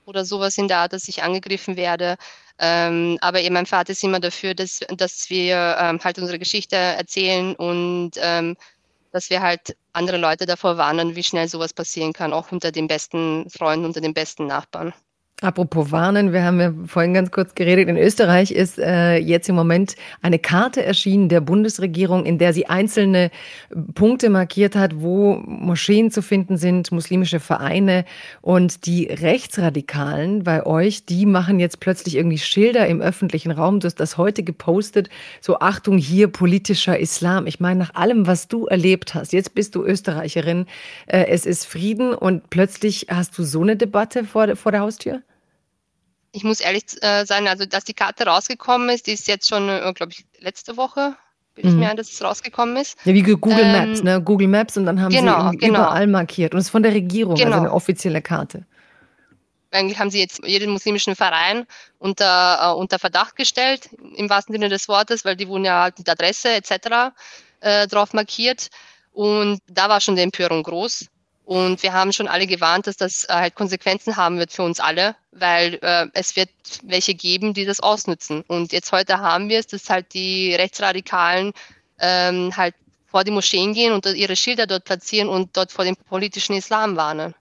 oder sowas in der Art, dass ich angegriffen werde. Ähm, aber eben mein Vater ist immer dafür, dass, dass wir ähm, halt unsere Geschichte erzählen und ähm, dass wir halt andere Leute davor warnen, wie schnell sowas passieren kann, auch unter den besten Freunden, unter den besten Nachbarn. Apropos Warnen, wir haben ja vorhin ganz kurz geredet. In Österreich ist äh, jetzt im Moment eine Karte erschienen der Bundesregierung, in der sie einzelne Punkte markiert hat, wo Moscheen zu finden sind, muslimische Vereine und die Rechtsradikalen bei euch, die machen jetzt plötzlich irgendwie Schilder im öffentlichen Raum. Du hast das heute gepostet. So Achtung hier politischer Islam. Ich meine, nach allem, was du erlebt hast, jetzt bist du Österreicherin, äh, es ist Frieden und plötzlich hast du so eine Debatte vor, vor der Haustür? Ich muss ehrlich äh, sein, also dass die Karte rausgekommen ist, die ist jetzt schon, äh, glaube ich, letzte Woche. Bin mhm. ich mir an, dass es rausgekommen ist. Ja, wie Google ähm, Maps, ne? Google Maps und dann haben genau, sie genau. überall markiert. Und es ist von der Regierung, genau. also eine offizielle Karte. eigentlich haben sie jetzt jeden muslimischen Verein unter, äh, unter Verdacht gestellt, im wahrsten Sinne des Wortes, weil die wurden ja halt mit Adresse etc. Äh, drauf markiert. Und da war schon die Empörung groß. Und wir haben schon alle gewarnt, dass das äh, halt Konsequenzen haben wird für uns alle, weil äh, es wird welche geben, die das ausnutzen. Und jetzt heute haben wir es, dass halt die Rechtsradikalen ähm, halt vor die Moscheen gehen und ihre Schilder dort platzieren und dort vor dem politischen Islam warnen.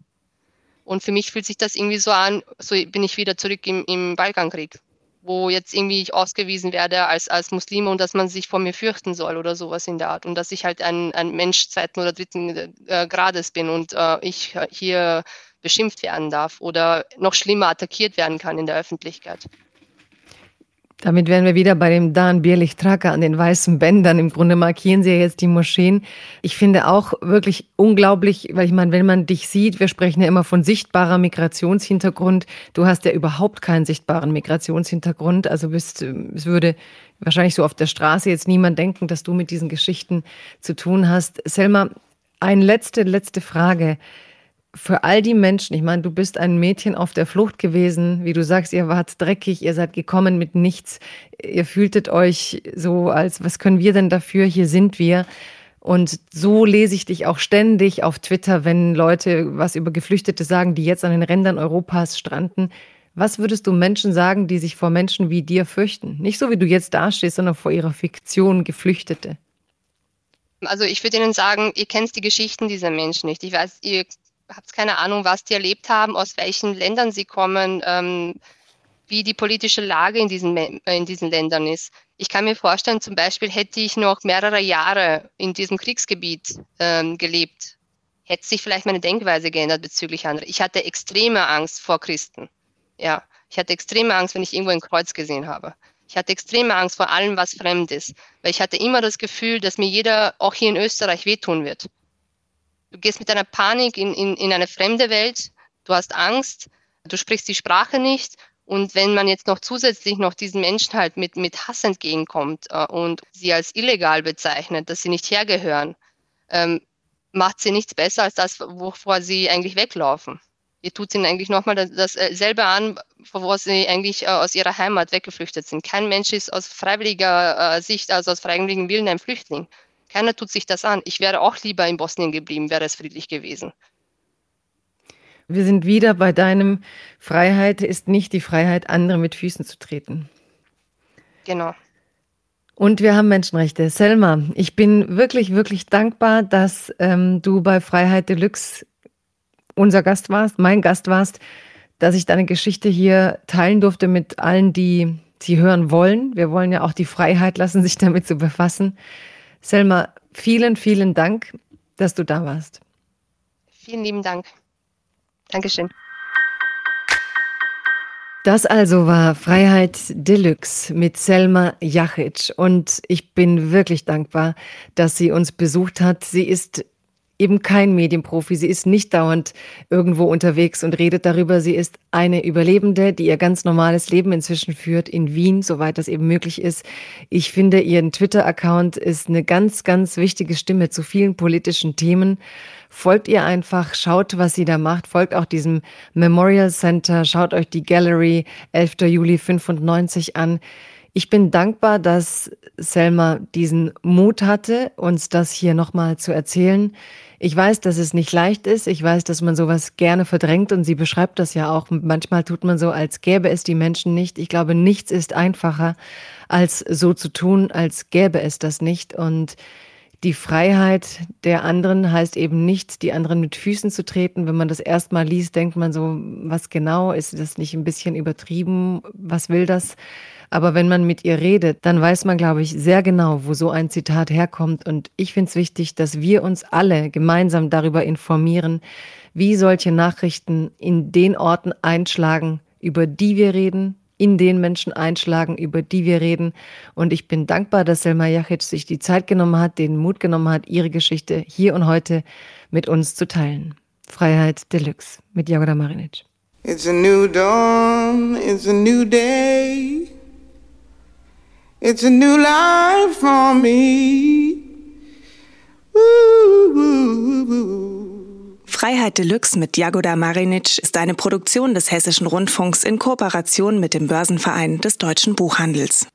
Und für mich fühlt sich das irgendwie so an, so bin ich wieder zurück im, im Balkankrieg, wo jetzt irgendwie ich ausgewiesen werde als, als Muslime und dass man sich vor mir fürchten soll oder sowas in der Art. Und dass ich halt ein, ein Mensch zweiten oder dritten äh, Grades bin und äh, ich hier beschimpft werden darf oder noch schlimmer attackiert werden kann in der Öffentlichkeit. Damit wären wir wieder bei dem Dan Bierlich Tracker an den weißen Bändern. Im Grunde markieren sie ja jetzt die Moscheen. Ich finde auch wirklich unglaublich, weil ich meine, wenn man dich sieht, wir sprechen ja immer von sichtbarer Migrationshintergrund. Du hast ja überhaupt keinen sichtbaren Migrationshintergrund. Also bist, es würde wahrscheinlich so auf der Straße jetzt niemand denken, dass du mit diesen Geschichten zu tun hast. Selma, eine letzte, letzte Frage für all die Menschen, ich meine, du bist ein Mädchen auf der Flucht gewesen, wie du sagst, ihr wart dreckig, ihr seid gekommen mit nichts, ihr fühltet euch so als, was können wir denn dafür, hier sind wir. Und so lese ich dich auch ständig auf Twitter, wenn Leute was über Geflüchtete sagen, die jetzt an den Rändern Europas stranden. Was würdest du Menschen sagen, die sich vor Menschen wie dir fürchten? Nicht so, wie du jetzt dastehst, sondern vor ihrer Fiktion Geflüchtete. Also ich würde Ihnen sagen, ihr kennt die Geschichten dieser Menschen nicht. Ich weiß, ihr habt keine Ahnung, was die erlebt haben, aus welchen Ländern sie kommen, ähm, wie die politische Lage in diesen, in diesen Ländern ist. Ich kann mir vorstellen, zum Beispiel hätte ich noch mehrere Jahre in diesem Kriegsgebiet ähm, gelebt, hätte sich vielleicht meine Denkweise geändert bezüglich anderer. Ich hatte extreme Angst vor Christen. Ja, ich hatte extreme Angst, wenn ich irgendwo ein Kreuz gesehen habe. Ich hatte extreme Angst vor allem, was fremd ist, weil ich hatte immer das Gefühl, dass mir jeder, auch hier in Österreich, wehtun wird. Du gehst mit deiner Panik in, in, in eine fremde Welt, du hast Angst, du sprichst die Sprache nicht und wenn man jetzt noch zusätzlich noch diesen Menschen halt mit, mit Hass entgegenkommt äh, und sie als illegal bezeichnet, dass sie nicht hergehören, ähm, macht sie nichts besser als das, wovor sie eigentlich weglaufen. Ihr tut ihnen eigentlich nochmal dasselbe äh, an, wovor sie eigentlich äh, aus ihrer Heimat weggeflüchtet sind. Kein Mensch ist aus freiwilliger äh, Sicht, also aus freiwilligem Willen ein Flüchtling. Keiner tut sich das an. Ich wäre auch lieber in Bosnien geblieben, wäre es friedlich gewesen. Wir sind wieder bei deinem Freiheit ist nicht die Freiheit, andere mit Füßen zu treten. Genau. Und wir haben Menschenrechte. Selma, ich bin wirklich, wirklich dankbar, dass ähm, du bei Freiheit Deluxe unser Gast warst, mein Gast warst, dass ich deine Geschichte hier teilen durfte mit allen, die sie hören wollen. Wir wollen ja auch die Freiheit lassen, sich damit zu befassen. Selma, vielen, vielen Dank, dass du da warst. Vielen lieben Dank. Dankeschön. Das also war Freiheit Deluxe mit Selma Jachic und ich bin wirklich dankbar, dass sie uns besucht hat. Sie ist eben kein Medienprofi. Sie ist nicht dauernd irgendwo unterwegs und redet darüber. Sie ist eine Überlebende, die ihr ganz normales Leben inzwischen führt in Wien, soweit das eben möglich ist. Ich finde, ihren Twitter-Account ist eine ganz, ganz wichtige Stimme zu vielen politischen Themen. Folgt ihr einfach, schaut, was sie da macht, folgt auch diesem Memorial Center, schaut euch die Gallery 11. Juli 95 an. Ich bin dankbar, dass Selma diesen Mut hatte, uns das hier nochmal zu erzählen. Ich weiß, dass es nicht leicht ist. Ich weiß, dass man sowas gerne verdrängt und sie beschreibt das ja auch. Manchmal tut man so, als gäbe es die Menschen nicht. Ich glaube, nichts ist einfacher, als so zu tun, als gäbe es das nicht. Und die Freiheit der anderen heißt eben nicht, die anderen mit Füßen zu treten. Wenn man das erstmal liest, denkt man so, was genau? Ist das nicht ein bisschen übertrieben? Was will das? Aber wenn man mit ihr redet, dann weiß man, glaube ich, sehr genau, wo so ein Zitat herkommt. Und ich finde es wichtig, dass wir uns alle gemeinsam darüber informieren, wie solche Nachrichten in den Orten einschlagen, über die wir reden, in den Menschen einschlagen, über die wir reden. Und ich bin dankbar, dass Selma Jachic sich die Zeit genommen hat, den Mut genommen hat, ihre Geschichte hier und heute mit uns zu teilen. Freiheit Deluxe mit Jagoda Marinic. It's a new dawn, it's a new day. It's a new life for me. Freiheit Deluxe mit Jagoda Marinic ist eine Produktion des Hessischen Rundfunks in Kooperation mit dem Börsenverein des deutschen Buchhandels.